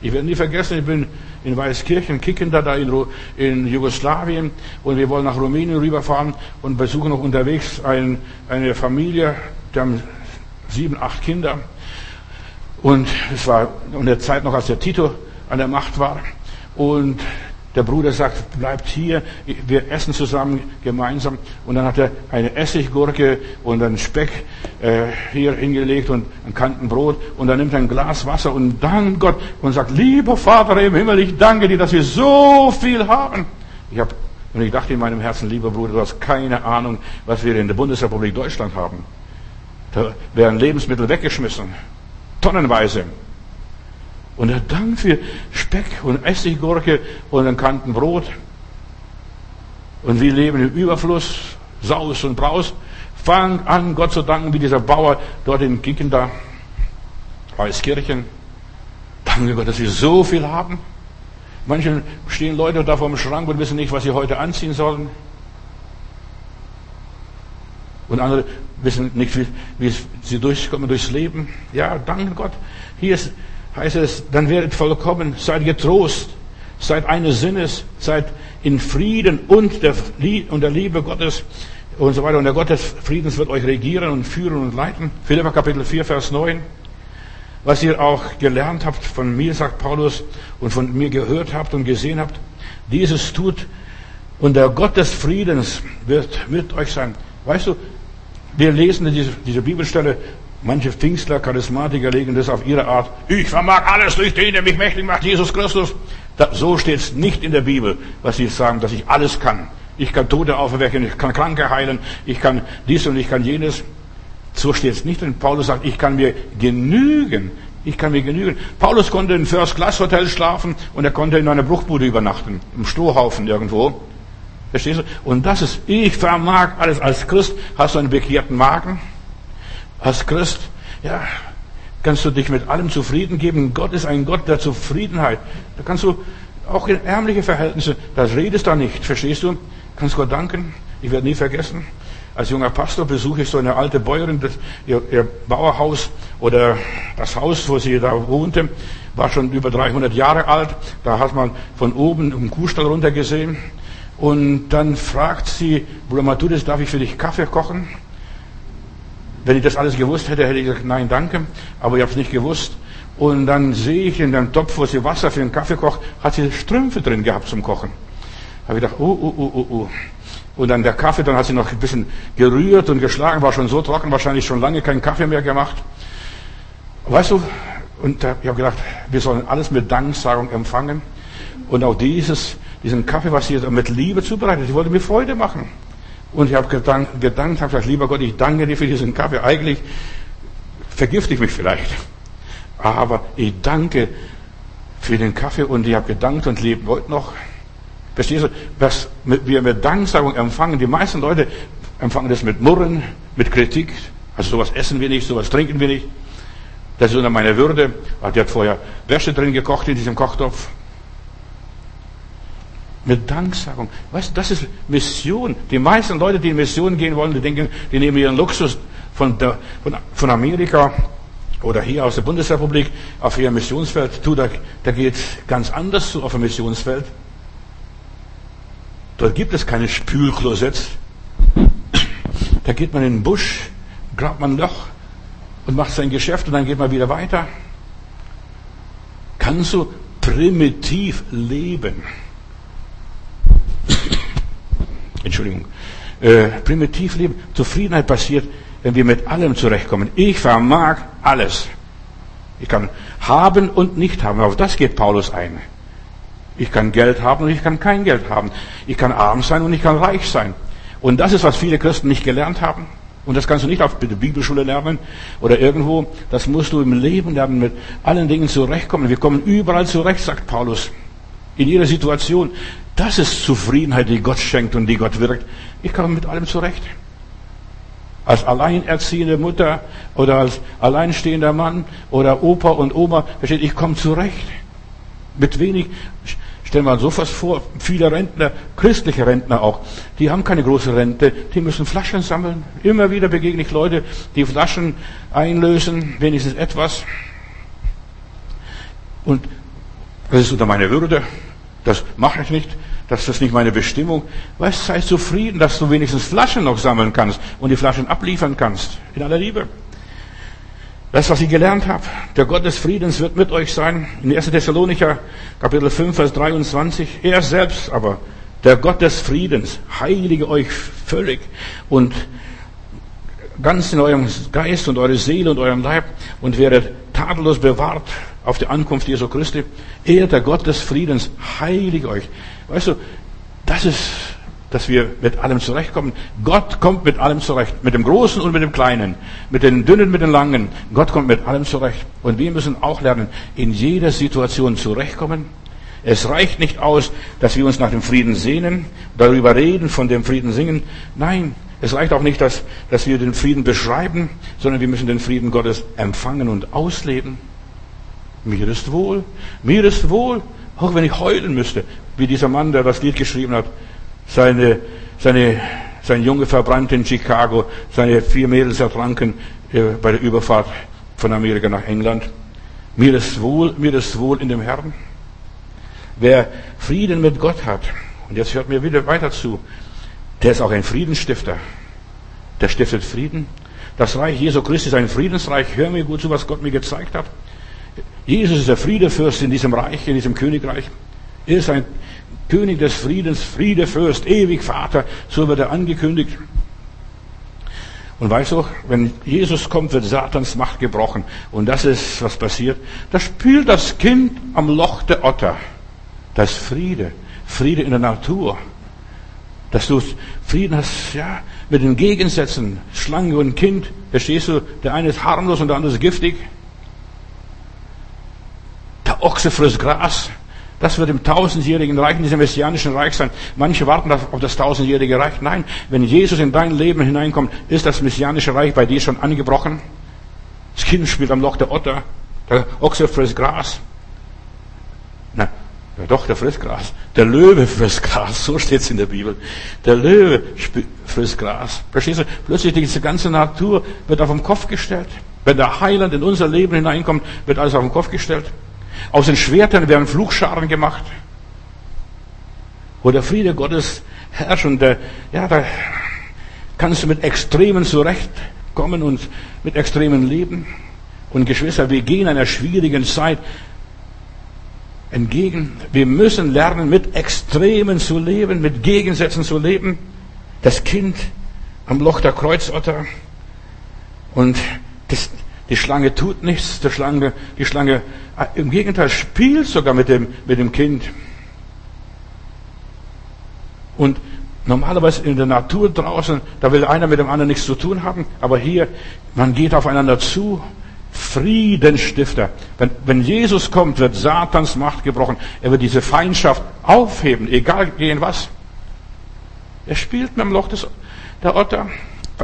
Ich werde nie vergessen, ich bin in Weißkirchen, Kickender da in, in, Jugoslawien und wir wollen nach Rumänien rüberfahren und besuchen noch unterwegs ein, eine Familie, die haben sieben, acht Kinder. Und es war in der Zeit noch, als der Tito an der Macht war. Und der Bruder sagt, bleibt hier, wir essen zusammen gemeinsam. Und dann hat er eine Essiggurke und einen Speck äh, hier hingelegt und ein Kantenbrot. Und dann nimmt er ein Glas Wasser und dankt Gott und sagt, lieber Vater im Himmel, ich danke dir, dass wir so viel haben. Ich habe und ich dachte in meinem Herzen, lieber Bruder, du hast keine Ahnung, was wir in der Bundesrepublik Deutschland haben. Da werden Lebensmittel weggeschmissen. Tonnenweise. Und er dankt für Speck und Essiggurke und ein Kanten Brot. Und wir leben im Überfluss, Saus und Braus. Fang an, Gott zu danken, wie dieser Bauer dort in Gickenda, Weißkirchen. Danke Gott, dass wir so viel haben. Manche stehen Leute da vor dem Schrank und wissen nicht, was sie heute anziehen sollen. Und andere wissen nicht, wie, wie sie durchkommen durchs Leben. Ja, danke Gott. Hier ist heißt es, dann werdet vollkommen, seid getrost, seid eines Sinnes, seid in Frieden und der, und der Liebe Gottes und so weiter. Und der Gott des Friedens wird euch regieren und führen und leiten. Philippa Kapitel 4, Vers 9. Was ihr auch gelernt habt von mir, sagt Paulus, und von mir gehört habt und gesehen habt, dieses tut und der Gott des Friedens wird mit euch sein. Weißt du, wir lesen diese, diese Bibelstelle Manche Pfingstler, Charismatiker legen das auf ihre Art. Ich vermag alles durch den, der mich mächtig macht, Jesus Christus. Da, so steht es nicht in der Bibel, was sie sagen, dass ich alles kann. Ich kann Tote auferwecken, ich kann Kranke heilen, ich kann dies und ich kann jenes. So steht es nicht. Und Paulus sagt, ich kann mir genügen. Ich kann mir genügen. Paulus konnte in First-Class-Hotel schlafen und er konnte in einer Bruchbude übernachten, im Strohhaufen irgendwo. Verstehst du? Und das ist, ich vermag alles. Als Christ hast du einen bekehrten Magen als Christ, ja, kannst du dich mit allem zufrieden geben. Gott ist ein Gott der Zufriedenheit. Da kannst du auch in ärmliche Verhältnisse, das redest da nicht, verstehst du? Kannst Gott danken. Ich werde nie vergessen, als junger Pastor besuche ich so eine alte Bäuerin, das, ihr, ihr Bauerhaus oder das Haus, wo sie da wohnte, war schon über 300 Jahre alt. Da hat man von oben im Kuhstall runter gesehen. Und dann fragt sie, Bruder Matthäus, darf ich für dich Kaffee kochen? Wenn ich das alles gewusst hätte, hätte ich gesagt, nein, danke. Aber ich habe es nicht gewusst. Und dann sehe ich in dem Topf, wo sie Wasser für den Kaffee kocht, hat sie Strümpfe drin gehabt zum Kochen. Habe ich gedacht, oh, oh, oh, oh, oh. Und dann der Kaffee, dann hat sie noch ein bisschen gerührt und geschlagen, war schon so trocken, wahrscheinlich schon lange keinen Kaffee mehr gemacht. Weißt du, und ich habe gedacht, wir sollen alles mit Danksagung empfangen. Und auch dieses, diesen Kaffee, was sie mit Liebe zubereitet, sie wollte mir Freude machen. Und ich habe gedankt, gedankt habe gesagt, lieber Gott, ich danke dir für diesen Kaffee. Eigentlich vergifte ich mich vielleicht. Aber ich danke für den Kaffee und ich habe gedankt und lebe heute noch. Verstehst du, was wir mit Danksagung empfangen, die meisten Leute empfangen das mit Murren, mit Kritik. Also sowas essen wir nicht, sowas trinken wir nicht. Das ist unter meiner Würde. Die hat vorher Wäsche drin gekocht in diesem Kochtopf. Mit Danksagung. Weißt du, das ist Mission. Die meisten Leute, die in Mission gehen wollen, die denken, die nehmen ihren Luxus von, der, von, von Amerika oder hier aus der Bundesrepublik auf ihr Missionsfeld. Tu, da, da geht ganz anders zu auf dem Missionsfeld. Dort gibt es keine Spülklosetts. Da geht man in den Busch, grabt man ein Loch und macht sein Geschäft und dann geht man wieder weiter. Kannst du primitiv leben? Entschuldigung, äh, primitiv leben. Zufriedenheit passiert, wenn wir mit allem zurechtkommen. Ich vermag alles. Ich kann haben und nicht haben. Auf das geht Paulus ein. Ich kann Geld haben und ich kann kein Geld haben. Ich kann arm sein und ich kann reich sein. Und das ist, was viele Christen nicht gelernt haben. Und das kannst du nicht auf der Bibelschule lernen oder irgendwo. Das musst du im Leben lernen, mit allen Dingen zurechtkommen. Wir kommen überall zurecht, sagt Paulus. In jeder Situation. Das ist Zufriedenheit, die Gott schenkt und die Gott wirkt. Ich komme mit allem zurecht. Als alleinerziehende Mutter oder als alleinstehender Mann oder Opa und Oma, versteht, ich komme zurecht. Mit wenig, stellen wir uns so was vor, viele Rentner, christliche Rentner auch, die haben keine große Rente, die müssen Flaschen sammeln. Immer wieder begegne ich Leute, die Flaschen einlösen, wenigstens etwas. Und das ist unter meiner Würde. Das mache ich nicht. Das ist nicht meine Bestimmung. Weißt, sei zufrieden, dass du wenigstens Flaschen noch sammeln kannst und die Flaschen abliefern kannst. In aller Liebe. Das, was ich gelernt habe, der Gott des Friedens wird mit euch sein. In 1. Thessalonicher, Kapitel 5, Vers 23. Er selbst aber, der Gott des Friedens, heilige euch völlig und ganz in eurem Geist und eure Seele und eurem Leib und werdet tadellos bewahrt auf die Ankunft Jesu Christi. Er, der Gott des Friedens, heilige euch. Weißt du, das ist, dass wir mit allem zurechtkommen. Gott kommt mit allem zurecht. Mit dem Großen und mit dem Kleinen. Mit den Dünnen, mit den Langen. Gott kommt mit allem zurecht. Und wir müssen auch lernen, in jeder Situation zurechtkommen. Es reicht nicht aus, dass wir uns nach dem Frieden sehnen, darüber reden, von dem Frieden singen. Nein, es reicht auch nicht, dass, dass wir den Frieden beschreiben, sondern wir müssen den Frieden Gottes empfangen und ausleben. Mir ist wohl, mir ist wohl, auch wenn ich heulen müsste, wie dieser Mann, der das Lied geschrieben hat, seine, seine, sein Junge verbrannt in Chicago, seine vier Mädels ertranken äh, bei der Überfahrt von Amerika nach England. Mir ist wohl, mir ist wohl in dem Herrn. Wer Frieden mit Gott hat, und jetzt hört mir wieder weiter zu, der ist auch ein Friedensstifter. Der stiftet Frieden. Das Reich Jesu Christi ist ein Friedensreich. Hör mir gut zu, was Gott mir gezeigt hat. Jesus ist der Friedefürst in diesem Reich, in diesem Königreich. Er ist ein König des Friedens, Friedefürst, ewig Vater, so wird er angekündigt. Und weißt du, wenn Jesus kommt, wird Satans Macht gebrochen. Und das ist, was passiert. Da spielt das Kind am Loch der Otter. Das ist Friede. Friede in der Natur. Dass du Frieden hast, ja, mit den Gegensätzen. Schlange und Kind. Verstehst du? Der eine ist harmlos und der andere ist giftig. Ochse frisst Gras. Das wird im tausendjährigen Reich, in diesem messianischen Reich sein. Manche warten auf das tausendjährige Reich. Nein, wenn Jesus in dein Leben hineinkommt, ist das messianische Reich bei dir schon angebrochen. Das Kind spielt am Loch der Otter. Der Ochse frisst Gras. Na, ja doch, der frisst Gras. Der Löwe frisst Gras. So steht es in der Bibel. Der Löwe frisst Gras. Verstehst du? Plötzlich diese ganze Natur wird auf den Kopf gestellt. Wenn der Heiland in unser Leben hineinkommt, wird alles auf den Kopf gestellt. Aus den Schwertern werden Flugscharen gemacht. Wo der Friede Gottes herrscht und der, ja, da kannst du mit Extremen zurechtkommen und mit Extremen leben. Und Geschwister, wir gehen einer schwierigen Zeit entgegen. Wir müssen lernen, mit Extremen zu leben, mit Gegensätzen zu leben. Das Kind am Loch der Kreuzotter und das, die Schlange tut nichts, die Schlange, die Schlange äh, im Gegenteil spielt sogar mit dem, mit dem Kind. Und normalerweise in der Natur draußen, da will einer mit dem anderen nichts zu tun haben, aber hier, man geht aufeinander zu. Friedenstifter. Wenn, wenn Jesus kommt, wird Satans Macht gebrochen. Er wird diese Feindschaft aufheben, egal gegen was. Er spielt mit dem Loch des, der Otter.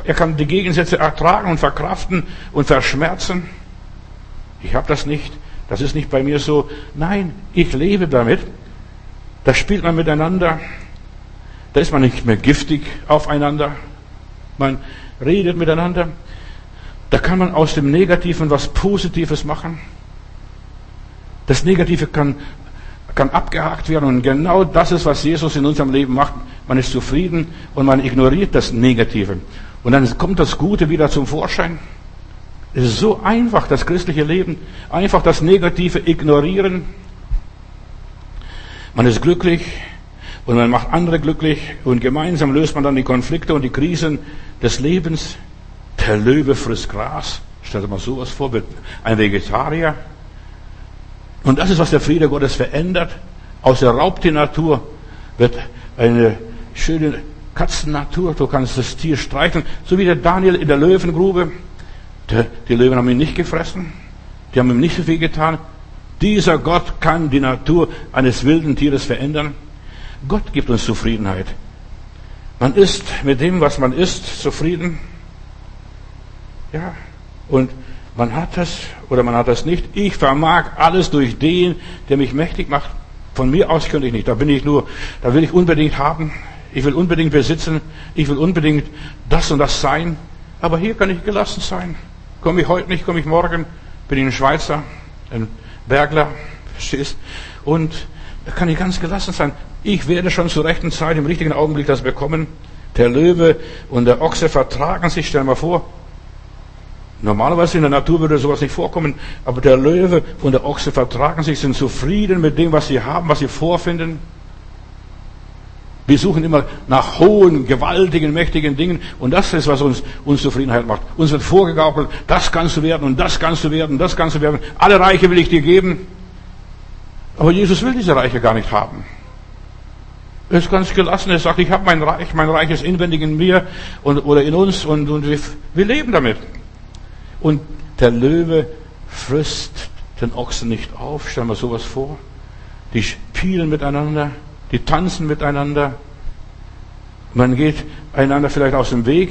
Er kann die Gegensätze ertragen und verkraften und verschmerzen. Ich habe das nicht. Das ist nicht bei mir so. Nein, ich lebe damit. Da spielt man miteinander. Da ist man nicht mehr giftig aufeinander. Man redet miteinander. Da kann man aus dem Negativen was Positives machen. Das Negative kann, kann abgehakt werden und genau das ist, was Jesus in unserem Leben macht. Man ist zufrieden und man ignoriert das Negative. Und dann kommt das Gute wieder zum Vorschein. Es ist so einfach, das christliche Leben. Einfach das Negative ignorieren. Man ist glücklich und man macht andere glücklich und gemeinsam löst man dann die Konflikte und die Krisen des Lebens. Der Löwe frisst Gras. Stell dir mal sowas vor, ein Vegetarier. Und das ist, was der Friede Gottes verändert. Aus der Raubtiernatur wird eine schöne Katzennatur, du kannst das Tier streicheln, so wie der Daniel in der Löwengrube. Die Löwen haben ihn nicht gefressen, die haben ihm nicht so viel getan. Dieser Gott kann die Natur eines wilden Tieres verändern. Gott gibt uns Zufriedenheit. Man ist mit dem, was man ist, zufrieden. Ja, und man hat das oder man hat das nicht. Ich vermag alles durch den, der mich mächtig macht. Von mir aus könnte ich nicht. Da bin ich nur, da will ich unbedingt haben. Ich will unbedingt besitzen. Ich will unbedingt das und das sein. Aber hier kann ich gelassen sein. Komme ich heute nicht, komme ich morgen. Bin ich ein Schweizer, ein Bergler, verstehst? Und da kann ich ganz gelassen sein. Ich werde schon zur rechten Zeit, im richtigen Augenblick das bekommen. Der Löwe und der Ochse vertragen sich, stell mal vor. Normalerweise in der Natur würde sowas nicht vorkommen, aber der Löwe und der Ochse vertragen sich, sind zufrieden mit dem, was sie haben, was sie vorfinden. Wir suchen immer nach hohen, gewaltigen, mächtigen Dingen. Und das ist, was uns Unzufriedenheit macht. Uns wird vorgegaukelt, das kannst du werden und das kannst du werden, das kannst du werden. Alle Reiche will ich dir geben. Aber Jesus will diese Reiche gar nicht haben. Er ist ganz gelassen. Er sagt, ich habe mein Reich, mein Reich ist inwendig in mir und, oder in uns und, und wir, wir leben damit. Und der Löwe frisst den Ochsen nicht auf. Stell mal sowas vor. Die spielen miteinander. Die tanzen miteinander. Man geht einander vielleicht aus dem Weg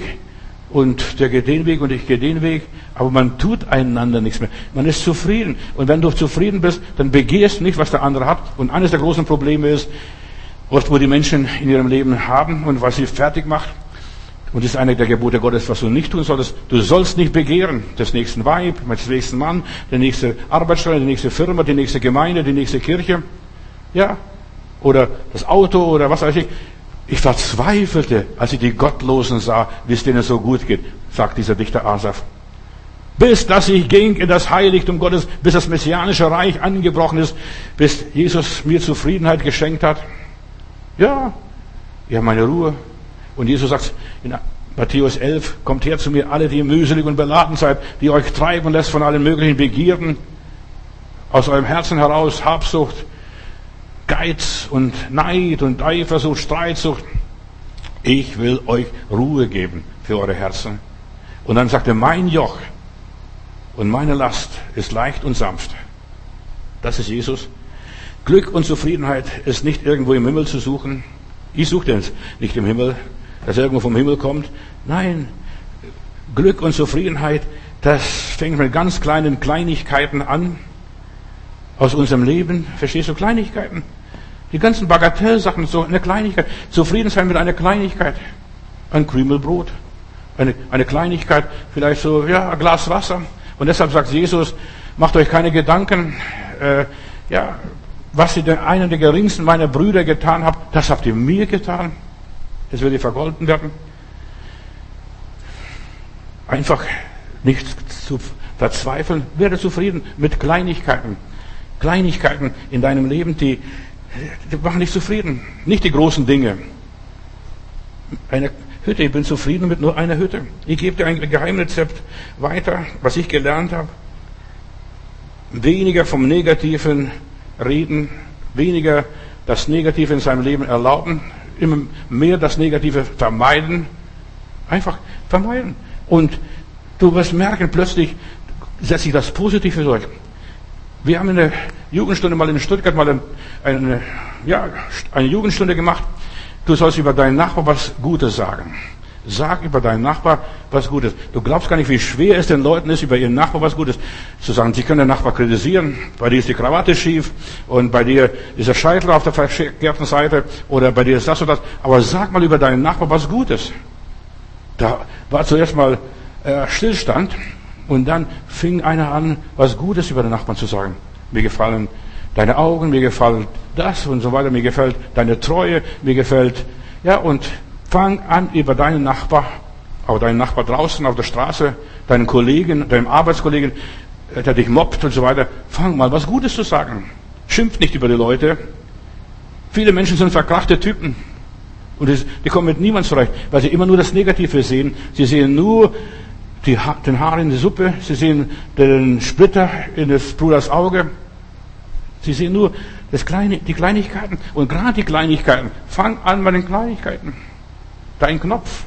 und der geht den Weg und ich gehe den Weg, aber man tut einander nichts mehr. Man ist zufrieden. Und wenn du zufrieden bist, dann begehrst nicht, was der andere hat. Und eines der großen Probleme ist, oft wo die Menschen in ihrem Leben haben und was sie fertig macht, und das ist eine der Gebote Gottes, was du nicht tun solltest. Du sollst nicht begehren des nächsten Weib, des nächsten Mann, die nächste Arbeitsstelle, die nächste Firma, die nächste Gemeinde, die nächste Kirche. Ja, oder das Auto oder was weiß ich. Ich verzweifelte, als ich die Gottlosen sah, wie es denen so gut geht, sagt dieser Dichter Asaf. Bis dass ich ging in das Heiligtum Gottes, bis das messianische Reich angebrochen ist, bis Jesus mir Zufriedenheit geschenkt hat. Ja, ich habe meine Ruhe. Und Jesus sagt in Matthäus 11, kommt her zu mir, alle, die mühselig und beladen seid, die euch treiben lässt von allen möglichen Begierden, aus eurem Herzen heraus Habsucht, Geiz und Neid und Eifersucht, Streitsucht. Ich will euch Ruhe geben für eure Herzen. Und dann sagt er, mein Joch und meine Last ist leicht und sanft. Das ist Jesus. Glück und Zufriedenheit ist nicht irgendwo im Himmel zu suchen. Ich suche den nicht im Himmel, dass irgendwo vom Himmel kommt. Nein, Glück und Zufriedenheit, das fängt mit ganz kleinen Kleinigkeiten an aus unserem Leben. Verstehst du Kleinigkeiten? Die ganzen Bagatellsachen, so eine Kleinigkeit. Zufrieden sein mit einer Kleinigkeit. Ein Krümelbrot. Eine, eine Kleinigkeit, vielleicht so, ja, ein Glas Wasser. Und deshalb sagt Jesus, macht euch keine Gedanken, äh, ja, was ihr den einen der geringsten meiner Brüder getan habt, das habt ihr mir getan. Es wird ihr vergolten werden. Einfach nicht zu verzweifeln. Werde zufrieden mit Kleinigkeiten. Kleinigkeiten in deinem Leben, die, die machen dich zufrieden. Nicht die großen Dinge. Eine Hütte, ich bin zufrieden mit nur einer Hütte. Ich gebe dir ein Geheimrezept weiter, was ich gelernt habe. Weniger vom Negativen reden, weniger das Negative in seinem Leben erlauben, immer mehr das Negative vermeiden. Einfach vermeiden. Und du wirst merken, plötzlich setzt sich das Positive durch. Wir haben in der Jugendstunde mal in Stuttgart mal eine, eine, ja, eine Jugendstunde gemacht. Du sollst über deinen Nachbar was Gutes sagen. Sag über deinen Nachbar was Gutes. Du glaubst gar nicht, wie schwer es den Leuten ist, über ihren Nachbar was Gutes zu sagen. Sie können den Nachbar kritisieren. Bei dir ist die Krawatte schief und bei dir ist der Scheitel auf der verkehrten Seite oder bei dir ist das und das. Aber sag mal über deinen Nachbar was Gutes. Da war zuerst mal äh, Stillstand und dann fing einer an, was Gutes über den Nachbarn zu sagen. Mir gefallen deine Augen, mir gefällt das und so weiter, mir gefällt deine Treue, mir gefällt, ja, und fang an über deinen Nachbar, auch deinen Nachbar draußen auf der Straße, deinen Kollegen, deinem Arbeitskollegen, äh, der dich mobbt und so weiter, fang mal was Gutes zu sagen. Schimpf nicht über die Leute. Viele Menschen sind verkrachte Typen. Und die kommen mit niemand zurecht, weil sie immer nur das Negative sehen. Sie sehen nur die, den Haar in die Suppe, sie sehen den Splitter in des Bruders Auge. Sie sehen nur das Kleine, die Kleinigkeiten. Und gerade die Kleinigkeiten. Fang an bei den Kleinigkeiten. Dein Knopf,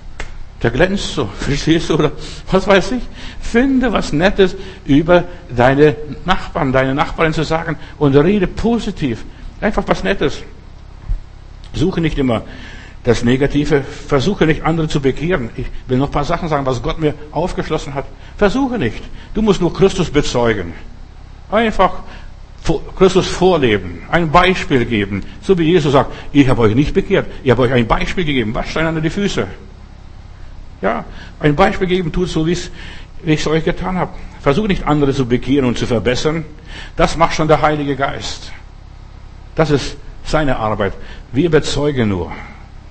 der glänzt so, verstehst du, oder was weiß ich. Finde was Nettes über deine Nachbarn, deine Nachbarin zu sagen und rede positiv. Einfach was Nettes. Suche nicht immer das Negative. Versuche nicht, andere zu bekehren. Ich will noch ein paar Sachen sagen, was Gott mir aufgeschlossen hat. Versuche nicht. Du musst nur Christus bezeugen. Einfach Christus vorleben, ein Beispiel geben. So wie Jesus sagt, ich habe euch nicht bekehrt, ich habe euch ein Beispiel gegeben. Wascht einander die Füße. Ja, ein Beispiel geben tut so, wie ich es euch getan habe. Versuche nicht, andere zu bekehren und zu verbessern. Das macht schon der Heilige Geist. Das ist seine Arbeit. Wir bezeugen nur.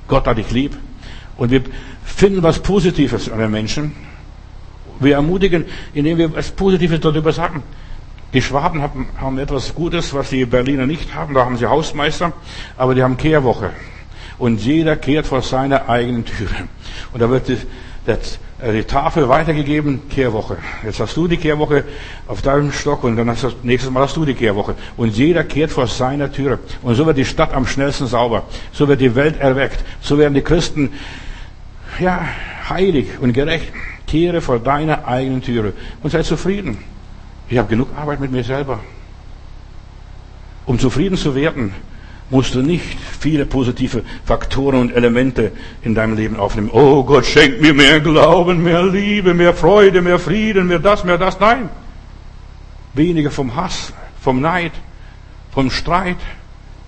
Gott hat dich lieb. Und wir finden was Positives an den Menschen. Wir ermutigen, indem wir was Positives darüber sagen. Die Schwaben haben, haben etwas Gutes, was die Berliner nicht haben. Da haben sie Hausmeister, aber die haben Kehrwoche. Und jeder kehrt vor seiner eigenen Türe. Und da wird das, äh, die Tafel weitergegeben, Kehrwoche. Jetzt hast du die Kehrwoche auf deinem Stock und dann hast du, nächstes Mal hast du die Kehrwoche. Und jeder kehrt vor seiner Türe. Und so wird die Stadt am schnellsten sauber. So wird die Welt erweckt. So werden die Christen, ja, heilig und gerecht. Kehre vor deiner eigenen Türe und sei zufrieden. Ich habe genug Arbeit mit mir selber. Um zufrieden zu werden, musst du nicht viele positive Faktoren und Elemente in deinem Leben aufnehmen. Oh Gott, schenk mir mehr Glauben, mehr Liebe, mehr Freude, mehr Frieden, mehr das, mehr das. Nein. Weniger vom Hass, vom Neid, vom Streit,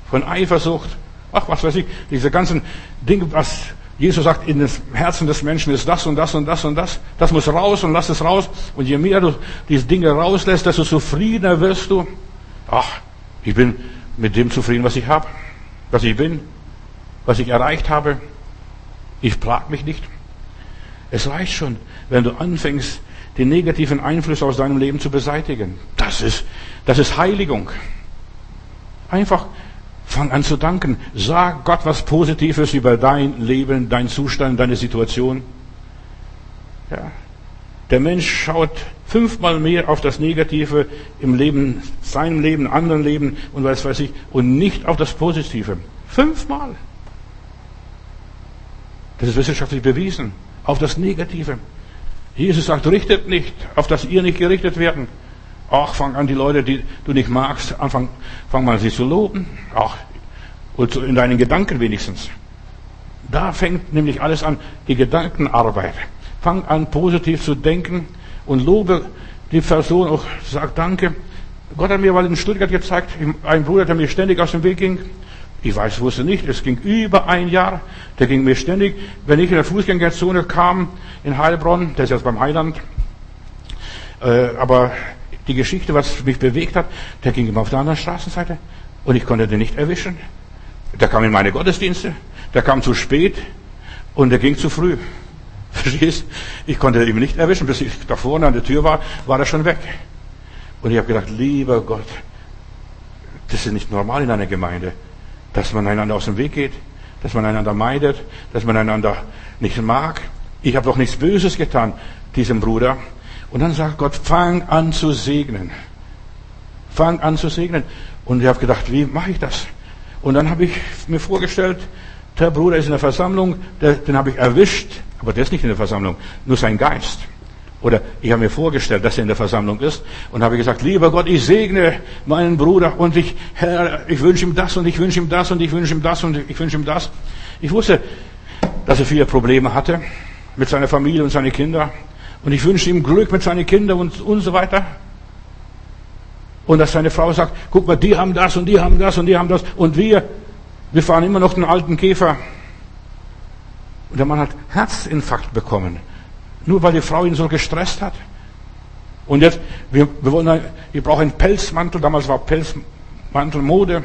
von Eifersucht. Ach, was weiß ich, diese ganzen Dinge, was Jesus sagt, in dem Herzen des Menschen ist das und das und das und das. Das muss raus und lass es raus. Und je mehr du diese Dinge rauslässt, desto zufriedener wirst du. Ach, ich bin mit dem zufrieden, was ich habe, was ich bin, was ich erreicht habe. Ich plag mich nicht. Es reicht schon, wenn du anfängst, die negativen Einflüsse aus deinem Leben zu beseitigen. Das ist, das ist Heiligung. Einfach fang an zu danken. Sag Gott was Positives über dein Leben, dein Zustand, deine Situation. Ja. Der Mensch schaut fünfmal mehr auf das Negative im Leben, seinem Leben, anderen Leben und was weiß ich, und nicht auf das Positive. Fünfmal. Das ist wissenschaftlich bewiesen. Auf das Negative. Jesus sagt, richtet nicht, auf dass ihr nicht gerichtet werden. Ach, fang an, die Leute, die du nicht magst, anfang, fang mal sie zu loben. Ach, und in deinen Gedanken wenigstens. Da fängt nämlich alles an, die Gedankenarbeit. Fang an, positiv zu denken und lobe die Person auch, sag Danke. Gott hat mir mal in Stuttgart gezeigt, ein Bruder, der mir ständig aus dem Weg ging. Ich weiß, wusste nicht, es ging über ein Jahr. Der ging mir ständig, wenn ich in der Fußgängerzone kam, in Heilbronn, der ist jetzt beim Heiland, äh, aber die Geschichte, was mich bewegt hat, der ging immer auf der anderen Straßenseite und ich konnte den nicht erwischen. Der kam in meine Gottesdienste, der kam zu spät und der ging zu früh. Verstehst? Ich konnte ihn nicht erwischen, bis ich da vorne an der Tür war, war er schon weg. Und ich habe gedacht, lieber Gott, das ist nicht normal in einer Gemeinde, dass man einander aus dem Weg geht, dass man einander meidet, dass man einander nicht mag. Ich habe doch nichts Böses getan, diesem Bruder. Und dann sagt Gott, fang an zu segnen. Fang an zu segnen. Und ich habe gedacht, wie mache ich das? Und dann habe ich mir vorgestellt, der Bruder ist in der Versammlung, den habe ich erwischt, aber der ist nicht in der Versammlung, nur sein Geist. Oder ich habe mir vorgestellt, dass er in der Versammlung ist und habe gesagt, lieber Gott, ich segne meinen Bruder und ich, Herr, ich wünsche ihm das und ich wünsche ihm das und ich wünsche ihm das und ich wünsche ihm das. Ich wusste, dass er viele Probleme hatte mit seiner Familie und seinen Kindern und ich wünsche ihm Glück mit seinen Kindern und, und so weiter. Und dass seine Frau sagt, guck mal, die haben das und die haben das und die haben das und wir, wir fahren immer noch den alten Käfer. Und der Mann hat Herzinfarkt bekommen. Nur weil die Frau ihn so gestresst hat. Und jetzt, wir, wir, wollen, wir brauchen einen Pelzmantel. Damals war Pelzmantel Mode.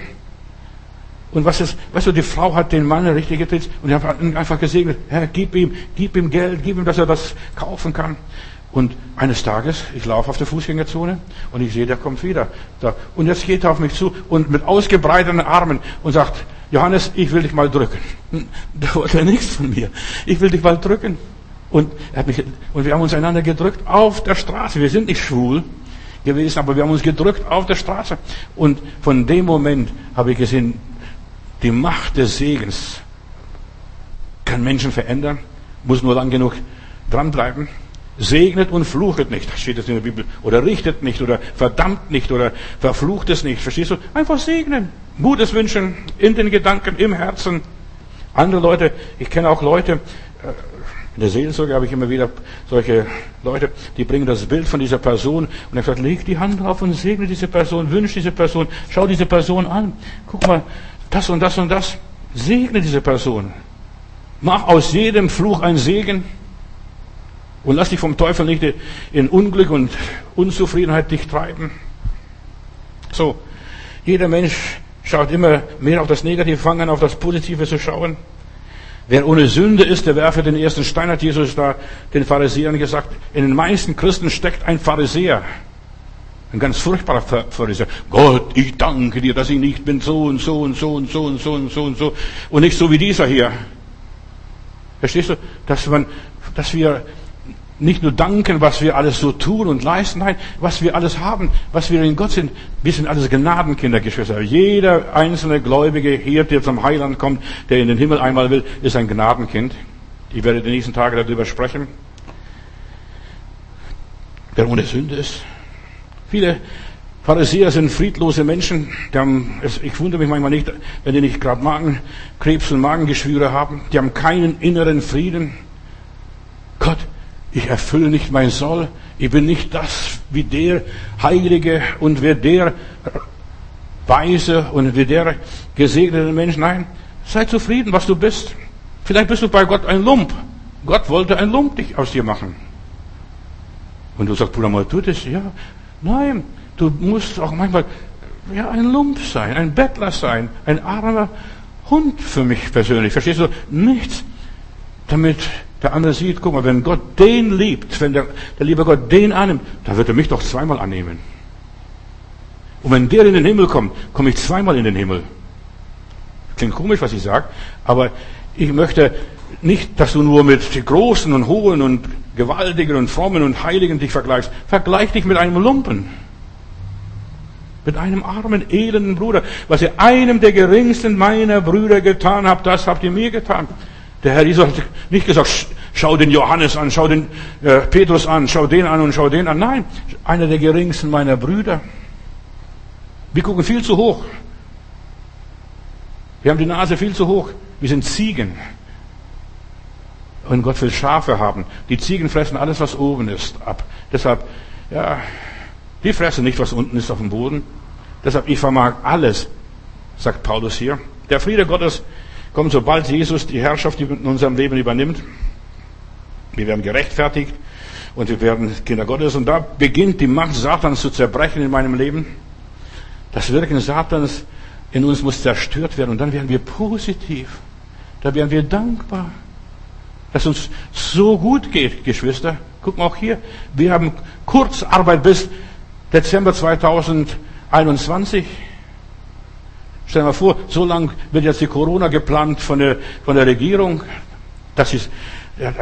Und was ist, weißt du, die Frau hat den Mann richtig getreten und die haben ihn einfach gesegnet. Herr, gib ihm, gib ihm Geld, gib ihm, dass er das kaufen kann. Und eines Tages, ich laufe auf der Fußgängerzone und ich sehe, der kommt wieder. Da. Und jetzt geht er auf mich zu und mit ausgebreiteten Armen und sagt, Johannes, ich will dich mal drücken. Da wollte er nichts von mir. Ich will dich mal drücken. Und, er hat mich, und wir haben uns einander gedrückt auf der Straße. Wir sind nicht schwul gewesen, aber wir haben uns gedrückt auf der Straße. Und von dem Moment habe ich gesehen, die Macht des Segens kann Menschen verändern, muss nur lang genug dranbleiben. Segnet und fluchet nicht, steht es in der Bibel. Oder richtet nicht, oder verdammt nicht, oder verflucht es nicht. Verstehst du? Einfach segnen. Gutes wünschen, in den Gedanken, im Herzen. Andere Leute, ich kenne auch Leute, äh, in der Seelsorge habe ich immer wieder solche Leute, die bringen das Bild von dieser Person und er sagt, leg die Hand drauf und segne diese Person, wünsche diese Person, schau diese Person an. Guck mal, das und das und das. Segne diese Person. Mach aus jedem Fluch ein Segen. Und lass dich vom Teufel nicht in Unglück und Unzufriedenheit dich treiben. So, jeder Mensch schaut immer mehr auf das Negative, fangen auf das Positive zu schauen. Wer ohne Sünde ist, der werfe den ersten Stein, hat Jesus da den Pharisäern gesagt. In den meisten Christen steckt ein Pharisäer. Ein ganz furchtbarer Pharisäer. Gott, ich danke dir, dass ich nicht bin so und so und so und so und so und so und so und nicht so wie dieser hier. Verstehst du? Dass man, dass wir nicht nur danken, was wir alles so tun und leisten, nein, was wir alles haben, was wir in Gott sind. Wir sind alles Gnadenkinder, Geschwister. Jeder einzelne Gläubige hier, der zum Heiland kommt, der in den Himmel einmal will, ist ein Gnadenkind. Ich werde die nächsten Tage darüber sprechen. Wer ohne Sünde ist. Viele Pharisäer sind friedlose Menschen. Haben, ich wundere mich manchmal nicht, wenn die nicht gerade Magenkrebs und Magengeschwüre haben. Die haben keinen inneren Frieden. Gott, ich erfülle nicht mein Soll, ich bin nicht das wie der Heilige und wie der Weise und wie der gesegnete Mensch. Nein, sei zufrieden, was du bist. Vielleicht bist du bei Gott ein Lump. Gott wollte ein Lump dich aus dir machen. Und du sagst, Bruder, mal tu das. Ja, nein, du musst auch manchmal ja, ein Lump sein, ein Bettler sein, ein armer Hund für mich persönlich. Verstehst du? Nichts, damit der andere sieht, guck mal, wenn Gott den liebt, wenn der, der liebe Gott den annimmt, dann wird er mich doch zweimal annehmen. Und wenn der in den Himmel kommt, komme ich zweimal in den Himmel. Klingt komisch, was ich sage, aber ich möchte nicht, dass du nur mit Großen und Hohen und Gewaltigen und Frommen und Heiligen dich vergleichst. Vergleich dich mit einem Lumpen. Mit einem armen, elenden Bruder. Was ihr einem der geringsten meiner Brüder getan habt, das habt ihr mir getan. Der Herr Jesus hat nicht gesagt, schau den Johannes an, schau den äh, Petrus an, schau den an und schau den an. Nein, einer der geringsten meiner Brüder. Wir gucken viel zu hoch. Wir haben die Nase viel zu hoch. Wir sind Ziegen. Und Gott will Schafe haben. Die Ziegen fressen alles, was oben ist, ab. Deshalb, ja, die fressen nicht, was unten ist auf dem Boden. Deshalb, ich vermag alles, sagt Paulus hier. Der Friede Gottes kommt, sobald Jesus die Herrschaft in unserem Leben übernimmt. Wir werden gerechtfertigt und wir werden Kinder Gottes. Und da beginnt die Macht Satans zu zerbrechen in meinem Leben. Das Wirken Satans in uns muss zerstört werden und dann werden wir positiv. Da werden wir dankbar, dass uns so gut geht, Geschwister. Guck mal auch hier. Wir haben Kurzarbeit bis Dezember 2021. Stell dir mal vor, so lang wird jetzt die Corona geplant von der, von der Regierung. Das ist, ja,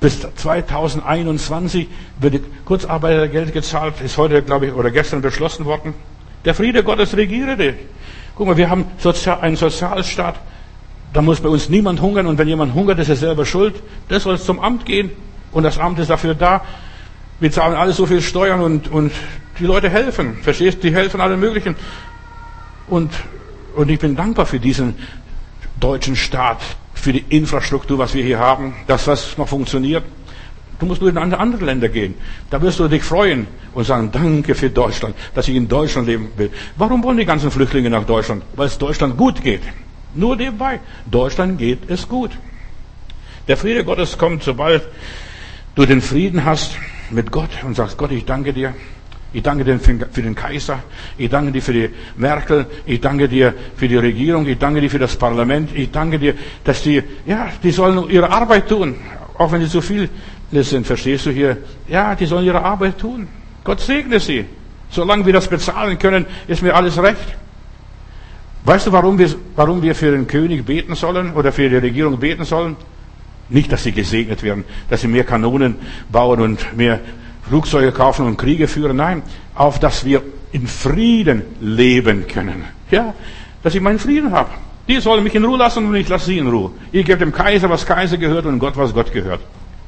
bis 2021 wird Kurzarbeitergeld gezahlt, ist heute, glaube ich, oder gestern beschlossen worden. Der Friede Gottes regiere dich. Guck mal, wir haben Sozial, einen Sozialstaat, da muss bei uns niemand hungern und wenn jemand hungert, ist er selber schuld. Das soll zum Amt gehen und das Amt ist dafür da. Wir zahlen alle so viel Steuern und, und die Leute helfen. Verstehst? Die helfen allen möglichen. Und, und ich bin dankbar für diesen deutschen Staat, für die Infrastruktur, was wir hier haben, dass was noch funktioniert. Du musst nur in andere Länder gehen. Da wirst du dich freuen und sagen, danke für Deutschland, dass ich in Deutschland leben will. Warum wollen die ganzen Flüchtlinge nach Deutschland? Weil es Deutschland gut geht. Nur nebenbei. Deutschland geht es gut. Der Friede Gottes kommt, sobald du den Frieden hast mit Gott und sagst, Gott, ich danke dir. Ich danke dir für den Kaiser. Ich danke dir für die Merkel. Ich danke dir für die Regierung. Ich danke dir für das Parlament. Ich danke dir, dass die, ja, die sollen ihre Arbeit tun. Auch wenn sie zu viel sind, verstehst du hier? Ja, die sollen ihre Arbeit tun. Gott segne sie. Solange wir das bezahlen können, ist mir alles recht. Weißt du, warum wir, warum wir für den König beten sollen oder für die Regierung beten sollen? Nicht, dass sie gesegnet werden, dass sie mehr Kanonen bauen und mehr Flugzeuge kaufen und Kriege führen. Nein, auf dass wir in Frieden leben können. Ja, dass ich meinen Frieden habe. Die sollen mich in Ruhe lassen und ich lasse sie in Ruhe. Ich gebe dem Kaiser, was Kaiser gehört und Gott, was Gott gehört.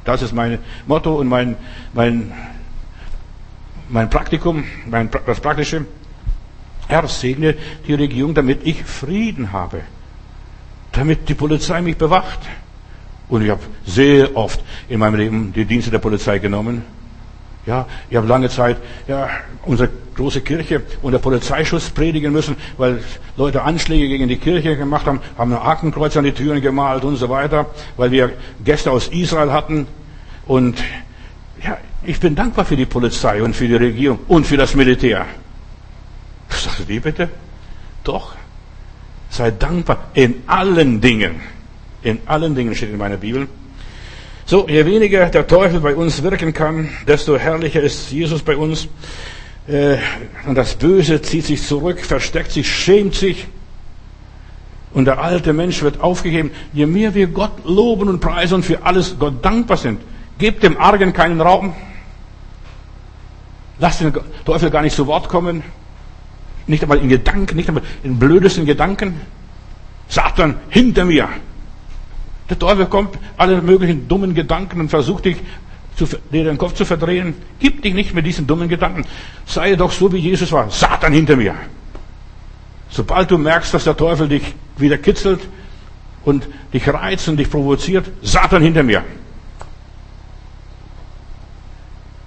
Das ist mein Motto und mein, mein, mein Praktikum, mein, das Praktische. Herr, segne die Regierung, damit ich Frieden habe. Damit die Polizei mich bewacht. Und ich habe sehr oft in meinem Leben die Dienste der Polizei genommen. Ja, ich habe lange Zeit ja, unsere große Kirche unter Polizeischutz predigen müssen, weil Leute Anschläge gegen die Kirche gemacht haben, haben ein Hakenkreuz an die Türen gemalt und so weiter, weil wir Gäste aus Israel hatten. Und ja, ich bin dankbar für die Polizei und für die Regierung und für das Militär. Sagst du die bitte? Doch. Sei dankbar in allen Dingen. In allen Dingen steht in meiner Bibel. So, je weniger der Teufel bei uns wirken kann, desto herrlicher ist Jesus bei uns. Äh, und das Böse zieht sich zurück, versteckt sich, schämt sich. Und der alte Mensch wird aufgegeben. Je mehr wir Gott loben und preisen und für alles Gott dankbar sind, gebt dem Argen keinen Raum. Lasst den Teufel gar nicht zu Wort kommen. Nicht einmal in Gedanken, nicht einmal in blödesten Gedanken. Satan, hinter mir. Der Teufel kommt, alle möglichen dummen Gedanken und versucht dich, zu, dir den Kopf zu verdrehen. Gib dich nicht mit diesen dummen Gedanken. Sei doch so, wie Jesus war. Satan hinter mir. Sobald du merkst, dass der Teufel dich wieder kitzelt und dich reizt und dich provoziert, Satan hinter mir.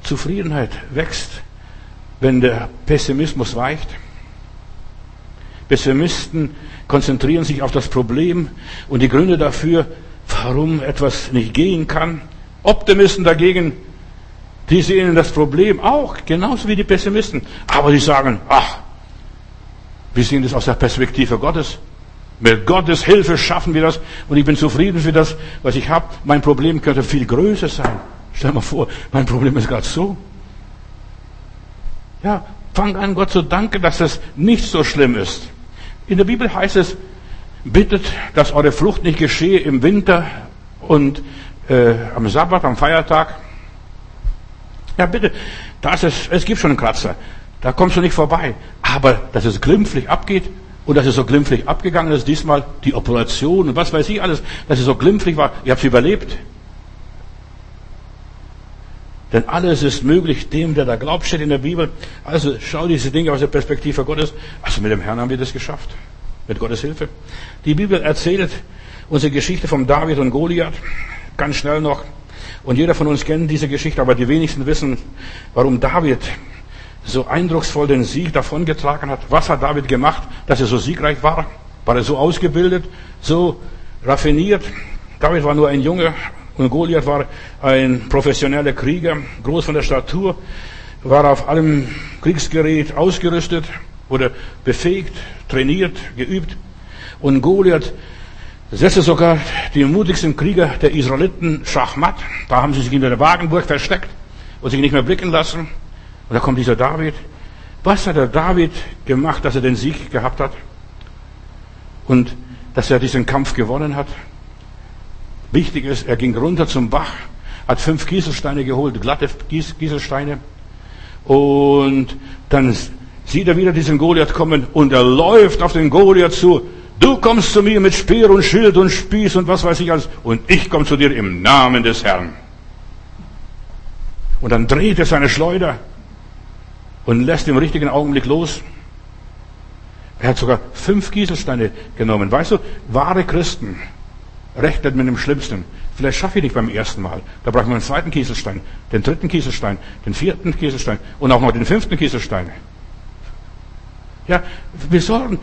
Zufriedenheit wächst, wenn der Pessimismus weicht. Pessimisten konzentrieren sich auf das Problem und die Gründe dafür warum etwas nicht gehen kann. Optimisten dagegen, die sehen das Problem auch, genauso wie die Pessimisten. Aber die sagen, ach, wir sehen das aus der Perspektive Gottes. Mit Gottes Hilfe schaffen wir das und ich bin zufrieden für das, was ich habe. Mein Problem könnte viel größer sein. Stell mal vor, mein Problem ist gerade so. Ja, fang an, Gott zu danken, dass es nicht so schlimm ist. In der Bibel heißt es, Bittet, dass eure Flucht nicht geschehe im Winter und äh, am Sabbat, am Feiertag. Ja, bitte, das ist, es gibt schon einen Kratzer. Da kommst du nicht vorbei. Aber, dass es glimpflich abgeht und dass es so glimpflich abgegangen ist, diesmal die Operation und was weiß ich alles, dass es so glimpflich war, ihr habt es überlebt. Denn alles ist möglich dem, der da glaubt, steht in der Bibel. Also schau diese Dinge aus der Perspektive Gottes. Also mit dem Herrn haben wir das geschafft. Mit Gottes Hilfe. Die Bibel erzählt unsere Geschichte von David und Goliath. Ganz schnell noch. Und jeder von uns kennt diese Geschichte, aber die wenigsten wissen, warum David so eindrucksvoll den Sieg davongetragen hat. Was hat David gemacht, dass er so siegreich war? War er so ausgebildet, so raffiniert? David war nur ein Junge und Goliath war ein professioneller Krieger, groß von der Statur, war auf allem Kriegsgerät ausgerüstet, wurde befähigt, trainiert, geübt. Und Goliath setzte sogar die mutigsten Krieger der Israeliten Schachmatt. Da haben sie sich in der Wagenburg versteckt und sich nicht mehr blicken lassen. Und da kommt dieser David. Was hat der David gemacht, dass er den Sieg gehabt hat? Und dass er diesen Kampf gewonnen hat? Wichtig ist, er ging runter zum Bach, hat fünf Kieselsteine geholt, glatte Kieselsteine. Und dann sieht er wieder diesen Goliath kommen und er läuft auf den Goliath zu. Du kommst zu mir mit Speer und Schild und Spieß und was weiß ich alles. Und ich komme zu dir im Namen des Herrn. Und dann dreht er seine Schleuder und lässt im richtigen Augenblick los. Er hat sogar fünf Kieselsteine genommen. Weißt du, wahre Christen rechnet mit dem Schlimmsten. Vielleicht schaffe ich nicht beim ersten Mal. Da braucht man einen zweiten Kieselstein, den dritten Kieselstein, den vierten Kieselstein und auch noch den fünften Kieselstein. Ja, wir sollen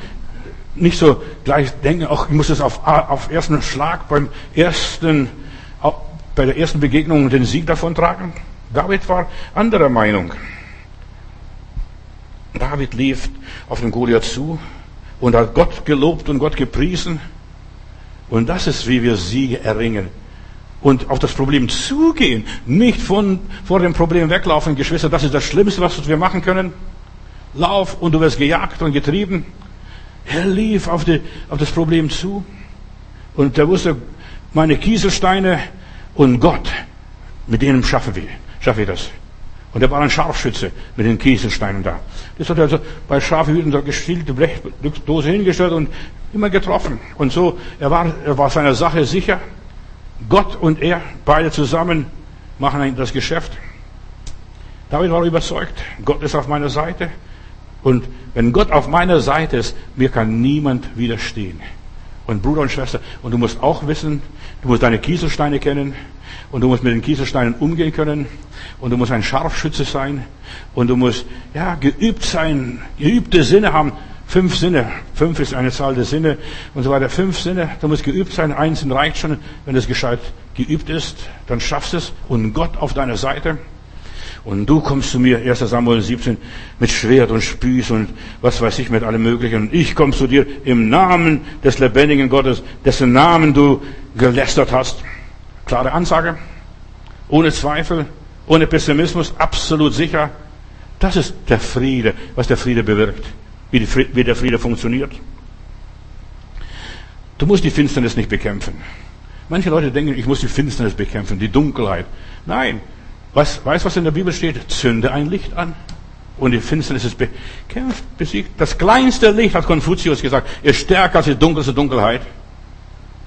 nicht so gleich denken, ach, ich muss es auf, auf ersten Schlag beim ersten, bei der ersten Begegnung den Sieg davon tragen. David war anderer Meinung. David lief auf den Goliath zu und hat Gott gelobt und Gott gepriesen. Und das ist, wie wir Siege erringen. Und auf das Problem zugehen, nicht von, vor dem Problem weglaufen, Geschwister, das ist das Schlimmste, was wir machen können. Lauf und du wirst gejagt und getrieben. Er lief auf, die, auf das Problem zu. Und er wusste, meine Kieselsteine und Gott, mit denen schaffe ich, schaffe ich das. Und er war ein Scharfschütze mit den Kieselsteinen da. Das hat er also bei Schafhüten so gestielte Blechdose hingestellt und immer getroffen. Und so, er war, er war seiner Sache sicher. Gott und er, beide zusammen, machen das Geschäft. David war überzeugt, Gott ist auf meiner Seite. Und wenn Gott auf meiner Seite ist, mir kann niemand widerstehen. Und Bruder und Schwester, und du musst auch wissen, du musst deine Kieselsteine kennen, und du musst mit den Kieselsteinen umgehen können und du musst ein Scharfschütze sein und du musst ja geübt sein, geübte Sinne haben. Fünf Sinne, fünf ist eine Zahl der Sinne und so weiter. Fünf Sinne, du musst geübt sein. Eins reicht schon, wenn es gescheit geübt ist, dann schaffst es und Gott auf deiner Seite. Und du kommst zu mir, 1 Samuel 17, mit Schwert und Spieß und was weiß ich, mit allem Möglichen. Und ich komme zu dir im Namen des lebendigen Gottes, dessen Namen du gelästert hast. Klare Ansage, ohne Zweifel, ohne Pessimismus, absolut sicher. Das ist der Friede, was der Friede bewirkt, wie, Friede, wie der Friede funktioniert. Du musst die Finsternis nicht bekämpfen. Manche Leute denken, ich muss die Finsternis bekämpfen, die Dunkelheit. Nein. Was, weißt was in der Bibel steht? Zünde ein Licht an. Und die Finsternis ist bekämpft, besiegt. Das kleinste Licht, hat Konfuzius gesagt, ist stärker als die dunkelste Dunkelheit.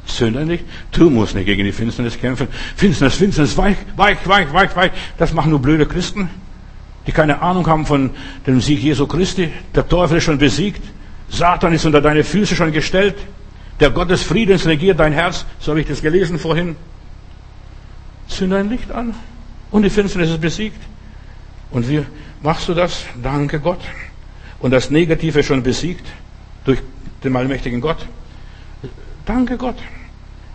Zünde nicht. Du musst nicht gegen die Finsternis kämpfen. Finsternis, Finsternis, weich, weich, weich, weich, weich. Das machen nur blöde Christen, die keine Ahnung haben von dem Sieg Jesu Christi. Der Teufel ist schon besiegt. Satan ist unter deine Füße schon gestellt. Der Gott des Friedens regiert dein Herz. So habe ich das gelesen vorhin. Zünde ein Licht an. Und die Finsternis ist besiegt. Und wie machst du das? Danke Gott. Und das Negative ist schon besiegt durch den allmächtigen Gott. Danke Gott.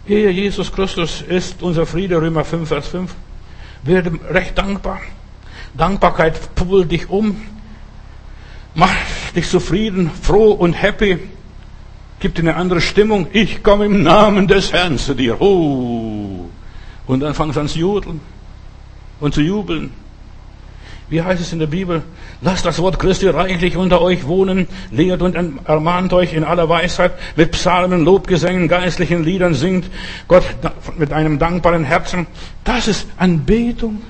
Ehe Jesus Christus ist unser Friede, Römer 5, Vers 5. Werde recht dankbar. Dankbarkeit pubbelt dich um. Mach dich zufrieden, froh und happy. Gib dir eine andere Stimmung. Ich komme im Namen des Herrn zu dir. Oh. Und dann fangst du an zu judeln und zu jubeln. Wie heißt es in der Bibel? Lasst das Wort Christi reichlich unter euch wohnen, lehrt und ermahnt euch in aller Weisheit, mit Psalmen, Lobgesängen, geistlichen Liedern singt Gott mit einem dankbaren Herzen. Das ist Anbetung.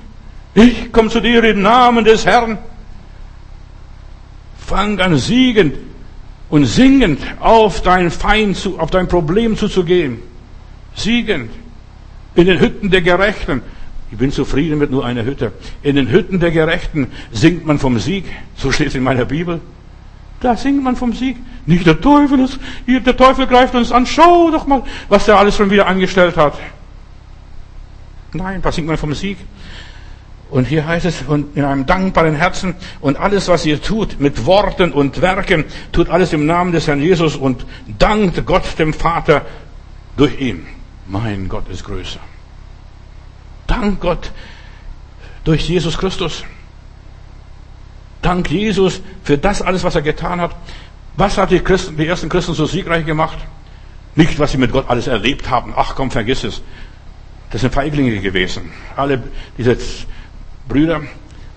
Ich komme zu dir im Namen des Herrn. Fang an siegend und singend auf dein Feind auf dein Problem zuzugehen. Siegend. In den Hütten der Gerechten. Ich bin zufrieden mit nur einer Hütte. In den Hütten der Gerechten singt man vom Sieg. So steht es in meiner Bibel. Da singt man vom Sieg. Nicht der Teufel ist, der Teufel greift uns an. Schau doch mal, was der alles schon wieder angestellt hat. Nein, da singt man vom Sieg. Und hier heißt es, und in einem dankbaren Herzen und alles, was ihr tut, mit Worten und Werken, tut alles im Namen des Herrn Jesus und dankt Gott dem Vater durch ihn. Mein Gott ist größer. Dank Gott durch Jesus Christus. Dank Jesus für das alles, was er getan hat. Was hat die, Christen, die ersten Christen so siegreich gemacht? Nicht, was sie mit Gott alles erlebt haben. Ach komm, vergiss es. Das sind Feiglinge gewesen. Alle diese Brüder.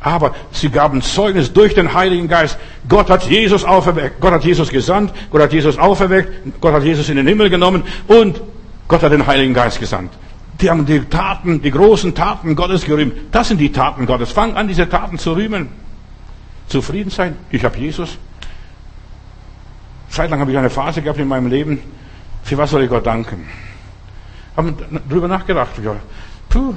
Aber sie gaben Zeugnis durch den Heiligen Geist. Gott hat Jesus auferweckt. Gott hat Jesus gesandt. Gott hat Jesus auferweckt. Gott hat Jesus in den Himmel genommen. Und Gott hat den Heiligen Geist gesandt. Die haben die Taten, die großen Taten Gottes gerühmt. Das sind die Taten Gottes. Fang an, diese Taten zu rühmen. Zufrieden sein. Ich habe Jesus. Zeitlang habe ich eine Phase gehabt in meinem Leben. Für was soll ich Gott danken? Haben darüber nachgedacht. Puh,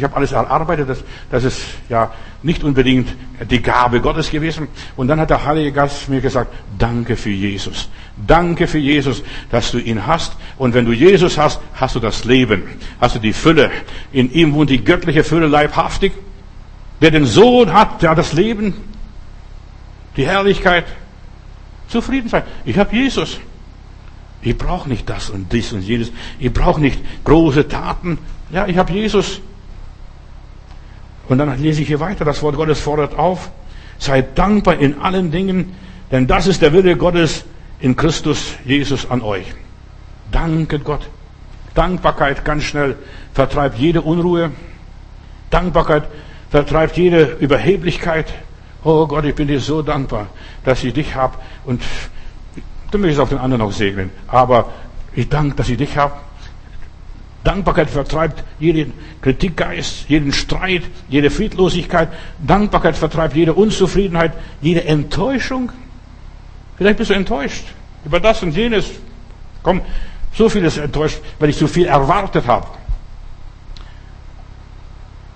ich habe alles erarbeitet, das, das ist ja nicht unbedingt die Gabe Gottes gewesen. Und dann hat der Heilige Geist mir gesagt, danke für Jesus. Danke für Jesus, dass du ihn hast. Und wenn du Jesus hast, hast du das Leben, hast du die Fülle. In ihm wohnt die göttliche Fülle leibhaftig. Wer den Sohn hat, der hat das Leben, die Herrlichkeit, zufrieden sein. Ich habe Jesus. Ich brauche nicht das und dies und jenes. Ich brauche nicht große Taten. Ja, ich habe Jesus. Und dann lese ich hier weiter, das Wort Gottes fordert auf, seid dankbar in allen Dingen, denn das ist der Wille Gottes in Christus Jesus an euch. Danke Gott. Dankbarkeit ganz schnell vertreibt jede Unruhe. Dankbarkeit vertreibt jede Überheblichkeit. Oh Gott, ich bin dir so dankbar, dass ich dich habe und du möchtest auch den anderen auch segnen. Aber ich danke, dass ich dich habe. Dankbarkeit vertreibt jeden Kritikgeist, jeden Streit, jede Friedlosigkeit. Dankbarkeit vertreibt jede Unzufriedenheit, jede Enttäuschung. Vielleicht bist du enttäuscht über das und jenes. Komm, so vieles enttäuscht, weil ich so viel erwartet habe.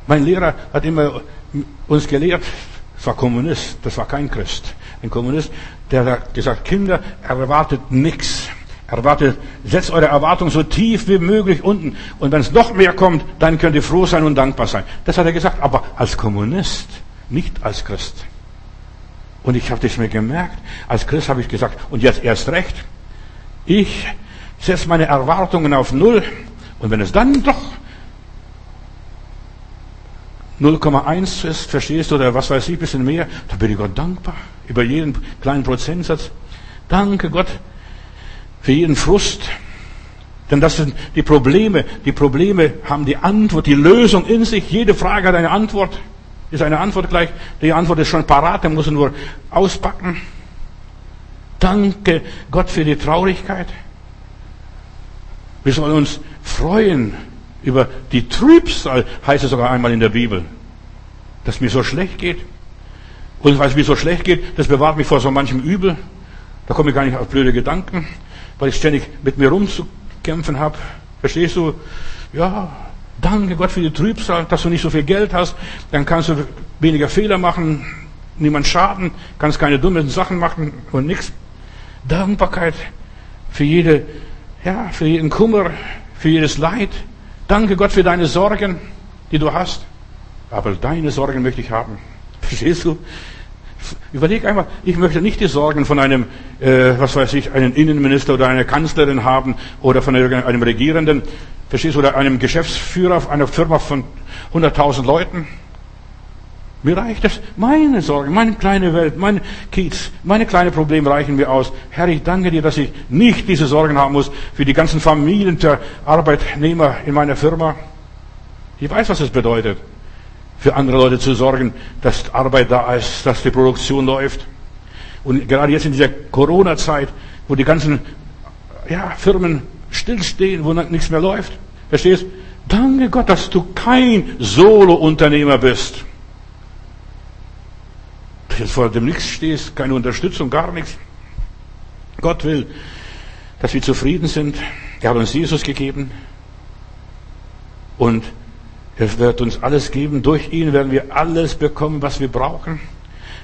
Mein Lehrer hat immer uns gelehrt, das war Kommunist, das war kein Christ. Ein Kommunist, der hat gesagt, Kinder, erwartet nichts. Erwartet, setzt eure Erwartung so tief wie möglich unten. Und wenn es noch mehr kommt, dann könnt ihr froh sein und dankbar sein. Das hat er gesagt, aber als Kommunist, nicht als Christ. Und ich habe das mir gemerkt. Als Christ habe ich gesagt, und jetzt erst recht. Ich setze meine Erwartungen auf Null. Und wenn es dann doch 0,1 ist, verstehst du, oder was weiß ich, bisschen mehr, dann bin ich Gott dankbar. Über jeden kleinen Prozentsatz. Danke Gott für jeden Frust. Denn das sind die Probleme. Die Probleme haben die Antwort, die Lösung in sich. Jede Frage hat eine Antwort. Ist eine Antwort gleich. Die Antwort ist schon parat, der muss nur auspacken. Danke Gott für die Traurigkeit. Wir sollen uns freuen über die Trübsal, heißt es sogar einmal in der Bibel. Dass mir so schlecht geht. Und weil es mir so schlecht geht, das bewahrt mich vor so manchem Übel. Da komme ich gar nicht auf blöde Gedanken weil ich ständig mit mir rumzukämpfen habe. Verstehst du? Ja, danke Gott für die Trübsal, dass du nicht so viel Geld hast. Dann kannst du weniger Fehler machen, niemand schaden, kannst keine dummen Sachen machen und nichts. Dankbarkeit für jede, ja, für jeden Kummer, für jedes Leid. Danke Gott für deine Sorgen, die du hast. Aber deine Sorgen möchte ich haben. Verstehst du? Überleg einmal, ich möchte nicht die Sorgen von einem, äh, was weiß ich, einem Innenminister oder einer Kanzlerin haben oder von einem Regierenden, verstehst du, oder einem Geschäftsführer einer Firma von 100.000 Leuten. Mir reicht das. Meine Sorgen, meine kleine Welt, mein Kiez, meine kleine Probleme reichen mir aus. Herr, ich danke dir, dass ich nicht diese Sorgen haben muss für die ganzen Familien der Arbeitnehmer in meiner Firma. Ich weiß, was es bedeutet für andere Leute zu sorgen, dass Arbeit da ist, dass die Produktion läuft. Und gerade jetzt in dieser Corona-Zeit, wo die ganzen ja, Firmen stillstehen, wo nichts mehr läuft. Verstehst? Danke Gott, dass du kein Solo-Unternehmer bist. jetzt vor dem Nichts stehst, keine Unterstützung, gar nichts. Gott will, dass wir zufrieden sind. Er hat uns Jesus gegeben. Und er wird uns alles geben. Durch ihn werden wir alles bekommen, was wir brauchen.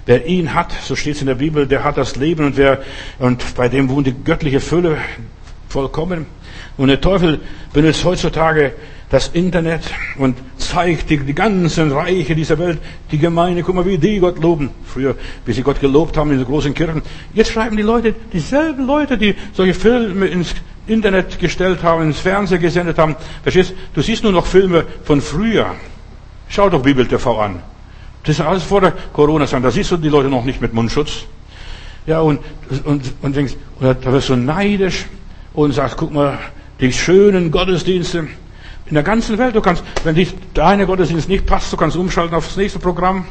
Wer ihn hat, so steht es in der Bibel, der hat das Leben und wer, und bei dem wohnt die göttliche Fülle vollkommen. Und der Teufel benutzt heutzutage das Internet und zeigt die, die ganzen Reiche dieser Welt, die Gemeinde, guck mal, wie die Gott loben. Früher, wie sie Gott gelobt haben in den großen Kirchen. Jetzt schreiben die Leute, dieselben Leute, die solche Filme ins Internet gestellt haben, ins Fernsehen gesendet haben. Verstehst? Du siehst nur noch Filme von früher. Schau doch Bibel TV an. Das ist alles vor der Corona-Zeit. Da siehst du die Leute noch nicht mit Mundschutz. Ja, und, und, und denkst, und da wirst du neidisch und sagst, guck mal, die schönen Gottesdienste in der ganzen Welt. Du kannst, wenn dich deine Gottesdienst nicht passt, du kannst umschalten auf das nächste Programm.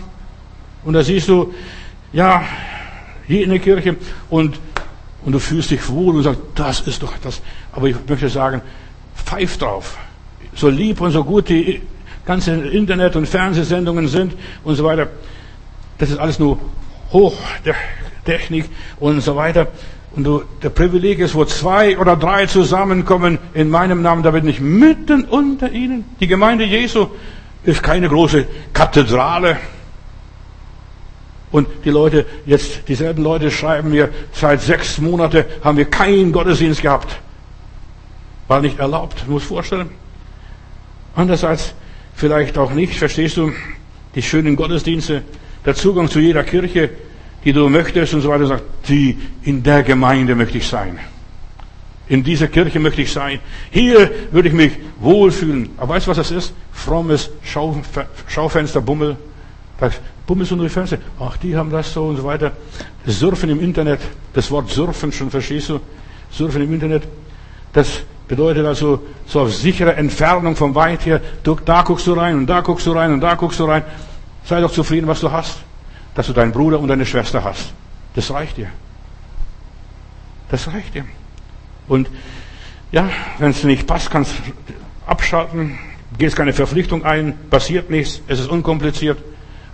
Und da siehst du, ja, hier in der Kirche und, und du fühlst dich wohl und sagst, das ist doch das. Aber ich möchte sagen, pfeif drauf. So lieb und so gut die ganze Internet- und Fernsehsendungen sind und so weiter. Das ist alles nur Hochtechnik und so weiter. Und du, der Privileg ist, wo zwei oder drei zusammenkommen in meinem Namen, da bin ich mitten unter ihnen. Die Gemeinde Jesu ist keine große Kathedrale. Und die Leute, jetzt, dieselben Leute schreiben mir, seit sechs Monaten haben wir keinen Gottesdienst gehabt. War nicht erlaubt, du musst vorstellen. Andererseits vielleicht auch nicht, verstehst du, die schönen Gottesdienste, der Zugang zu jeder Kirche, die du möchtest und so weiter, sagt, die, in der Gemeinde möchte ich sein. In dieser Kirche möchte ich sein. Hier würde ich mich wohlfühlen. Aber weißt du, was das ist? Frommes Schaufensterbummel. Nur die Fenster. Ach, die haben das so und so weiter. Surfen im Internet. Das Wort surfen schon, verstehst du? Surfen im Internet. Das bedeutet also so auf sichere Entfernung vom Weit her. Du, da guckst du rein und da guckst du rein und da guckst du rein. Sei doch zufrieden, was du hast dass du deinen Bruder und deine Schwester hast. Das reicht dir. Das reicht dir. Und ja, wenn es nicht passt, kannst du abschalten, gehst keine Verpflichtung ein, passiert nichts, es ist unkompliziert.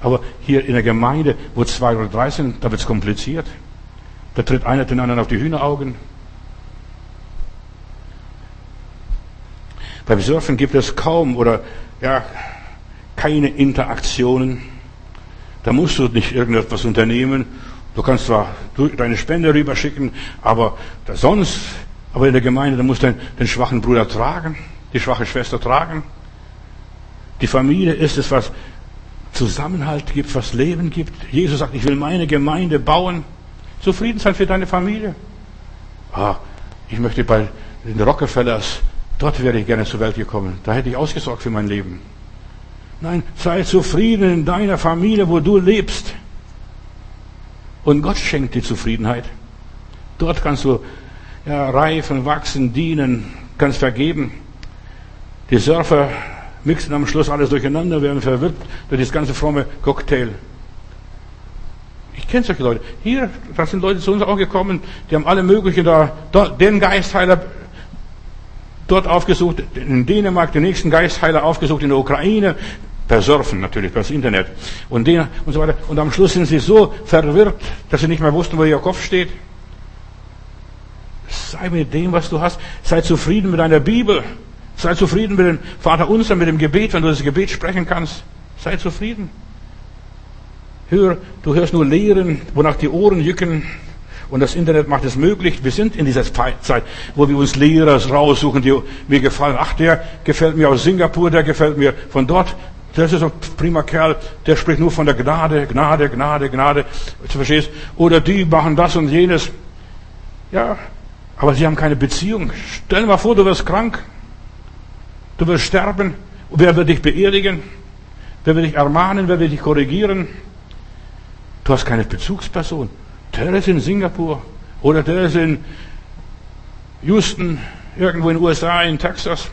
Aber hier in der Gemeinde, wo zwei oder drei sind, da wird es kompliziert. Da tritt einer den anderen auf die Hühneraugen. Beim Surfen gibt es kaum oder ja, keine Interaktionen. Da musst du nicht irgendetwas unternehmen. Du kannst zwar deine Spende rüberschicken, aber sonst, aber in der Gemeinde, da musst du den, den schwachen Bruder tragen, die schwache Schwester tragen. Die Familie ist es, was Zusammenhalt gibt, was Leben gibt. Jesus sagt, ich will meine Gemeinde bauen. Zufrieden sein für deine Familie. Ah, ich möchte bei den Rockefellers, dort wäre ich gerne zur Welt gekommen. Da hätte ich ausgesorgt für mein Leben. Nein, sei zufrieden in deiner Familie, wo du lebst. Und Gott schenkt dir Zufriedenheit. Dort kannst du ja, reifen, wachsen, dienen, kannst vergeben. Die Surfer mixen am Schluss alles durcheinander, werden verwirrt durch das ganze fromme Cocktail. Ich kenne solche Leute. Hier, da sind Leute zu uns auch gekommen, die haben alle möglichen da, den Geistheiler dort aufgesucht, in Dänemark den nächsten Geistheiler aufgesucht, in der Ukraine, per Surfen natürlich, per Internet und, den, und so weiter. Und am Schluss sind sie so verwirrt, dass sie nicht mehr wussten, wo ihr Kopf steht. Sei mit dem, was du hast. Sei zufrieden mit deiner Bibel. Sei zufrieden mit dem Vater unser, mit dem Gebet, wenn du das Gebet sprechen kannst. Sei zufrieden. Hör, du hörst nur Lehren, wonach die Ohren jücken. Und das Internet macht es möglich. Wir sind in dieser Zeit, wo wir uns Lehrer raussuchen, die mir gefallen. Ach, der gefällt mir aus Singapur, der gefällt mir von dort. Das ist ein prima Kerl, der spricht nur von der Gnade, Gnade, Gnade, Gnade. Du verstehst? Oder die machen das und jenes. Ja, aber sie haben keine Beziehung. Stell dir mal vor, du wirst krank. Du wirst sterben. Wer wird dich beerdigen? Wer wird dich ermahnen? Wer wird dich korrigieren? Du hast keine Bezugsperson. Der ist in Singapur oder der ist in Houston, irgendwo in den USA, in Texas.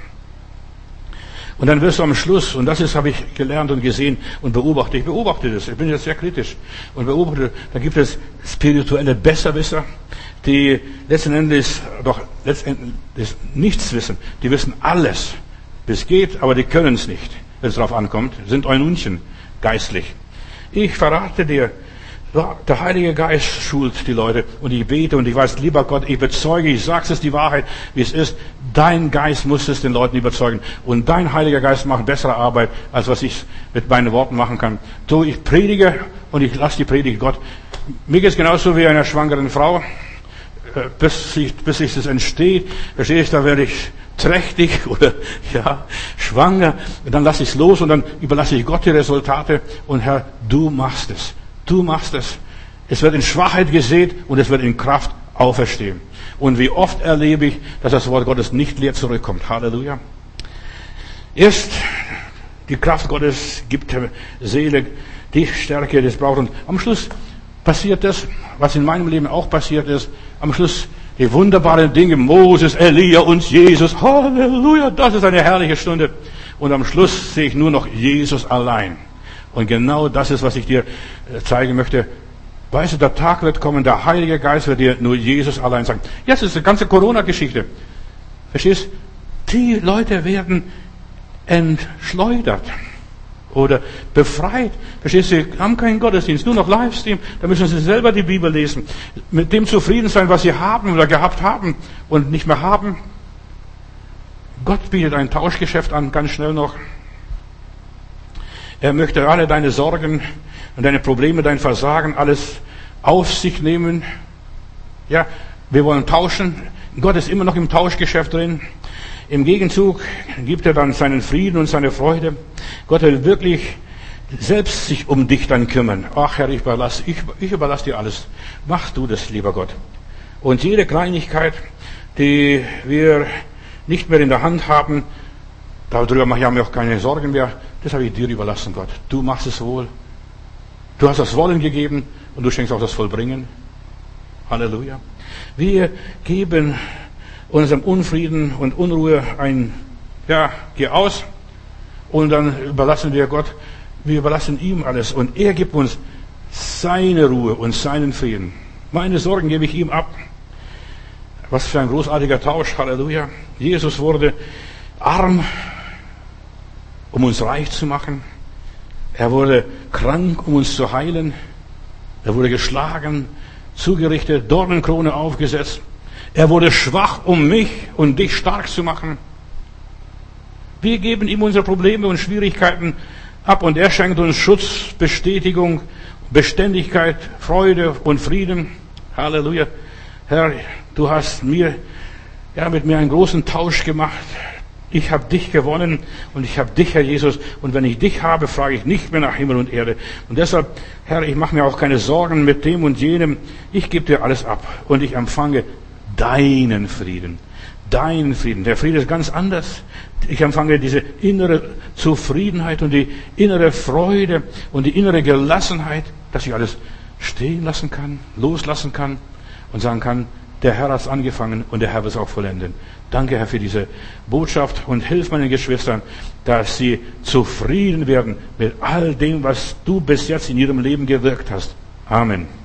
Und dann wirst du am Schluss, und das ist, habe ich gelernt und gesehen und beobachtet, ich beobachte das, ich bin jetzt sehr kritisch und beobachte, da gibt es spirituelle Besserwisser, die letzten Endes doch letztendlich nichts wissen. Die wissen alles, es geht, aber die können es nicht, wenn es darauf ankommt, sind Eununchen geistlich. Ich verrate dir, Der Heilige Geist schult die Leute und ich bete und ich weiß, lieber Gott, ich bezeuge, ich sage es die Wahrheit, wie es ist. Dein Geist muss es den Leuten überzeugen und dein Heiliger Geist macht bessere Arbeit, als was ich mit meinen Worten machen kann. So, ich predige und ich lasse die Predigt Gott. Mir geht genauso wie einer schwangeren Frau, äh, bis ich, bis ich das entsteht. Verstehst du, da werde ich trächtig oder ja schwanger. Dann lasse ich es los und dann überlasse ich Gott die Resultate und Herr, du machst es. Du machst es. Es wird in Schwachheit gesät und es wird in Kraft auferstehen. Und wie oft erlebe ich, dass das Wort Gottes nicht leer zurückkommt. Halleluja. Erst die Kraft Gottes gibt der Seele die Stärke, die es braucht. Und am Schluss passiert das, was in meinem Leben auch passiert ist. Am Schluss die wunderbaren Dinge, Moses, Elia und Jesus. Halleluja, das ist eine herrliche Stunde. Und am Schluss sehe ich nur noch Jesus allein. Und genau das ist, was ich dir äh, zeigen möchte. Weißt du, der Tag wird kommen, der Heilige Geist wird dir nur Jesus allein sagen. Jetzt ist die ganze Corona-Geschichte. Verstehst? Die Leute werden entschleudert oder befreit. Verstehst du? Sie haben keinen Gottesdienst, nur noch Livestream. Da müssen sie selber die Bibel lesen. Mit dem zufrieden sein, was sie haben oder gehabt haben und nicht mehr haben. Gott bietet ein Tauschgeschäft an, ganz schnell noch. Er möchte alle deine Sorgen und deine Probleme, dein Versagen, alles auf sich nehmen. Ja, wir wollen tauschen. Gott ist immer noch im Tauschgeschäft drin. Im Gegenzug gibt er dann seinen Frieden und seine Freude. Gott will wirklich selbst sich um dich dann kümmern. Ach Herr, ich überlasse, ich, ich überlasse dir alles. Mach du das, lieber Gott. Und jede Kleinigkeit, die wir nicht mehr in der Hand haben, darüber mache ich mir auch keine Sorgen mehr. Das habe ich dir überlassen, Gott. Du machst es wohl. Du hast das Wollen gegeben und du schenkst auch das Vollbringen. Halleluja. Wir geben unserem Unfrieden und Unruhe ein, ja, geh aus und dann überlassen wir Gott, wir überlassen ihm alles und er gibt uns seine Ruhe und seinen Frieden. Meine Sorgen gebe ich ihm ab. Was für ein großartiger Tausch, Halleluja. Jesus wurde arm um uns reich zu machen. Er wurde krank, um uns zu heilen. Er wurde geschlagen, zugerichtet, Dornenkrone aufgesetzt. Er wurde schwach, um mich und dich stark zu machen. Wir geben ihm unsere Probleme und Schwierigkeiten ab und er schenkt uns Schutz, Bestätigung, Beständigkeit, Freude und Frieden. Halleluja. Herr, du hast mir, ja, mit mir einen großen Tausch gemacht. Ich habe dich gewonnen und ich habe dich, Herr Jesus. Und wenn ich dich habe, frage ich nicht mehr nach Himmel und Erde. Und deshalb, Herr, ich mache mir auch keine Sorgen mit dem und jenem. Ich gebe dir alles ab und ich empfange deinen Frieden. Deinen Frieden. Der Friede ist ganz anders. Ich empfange diese innere Zufriedenheit und die innere Freude und die innere Gelassenheit, dass ich alles stehen lassen kann, loslassen kann und sagen kann, der Herr hat es angefangen und der Herr wird es auch vollenden. Danke, Herr, für diese Botschaft und hilf meinen Geschwistern, dass sie zufrieden werden mit all dem, was du bis jetzt in ihrem Leben gewirkt hast. Amen.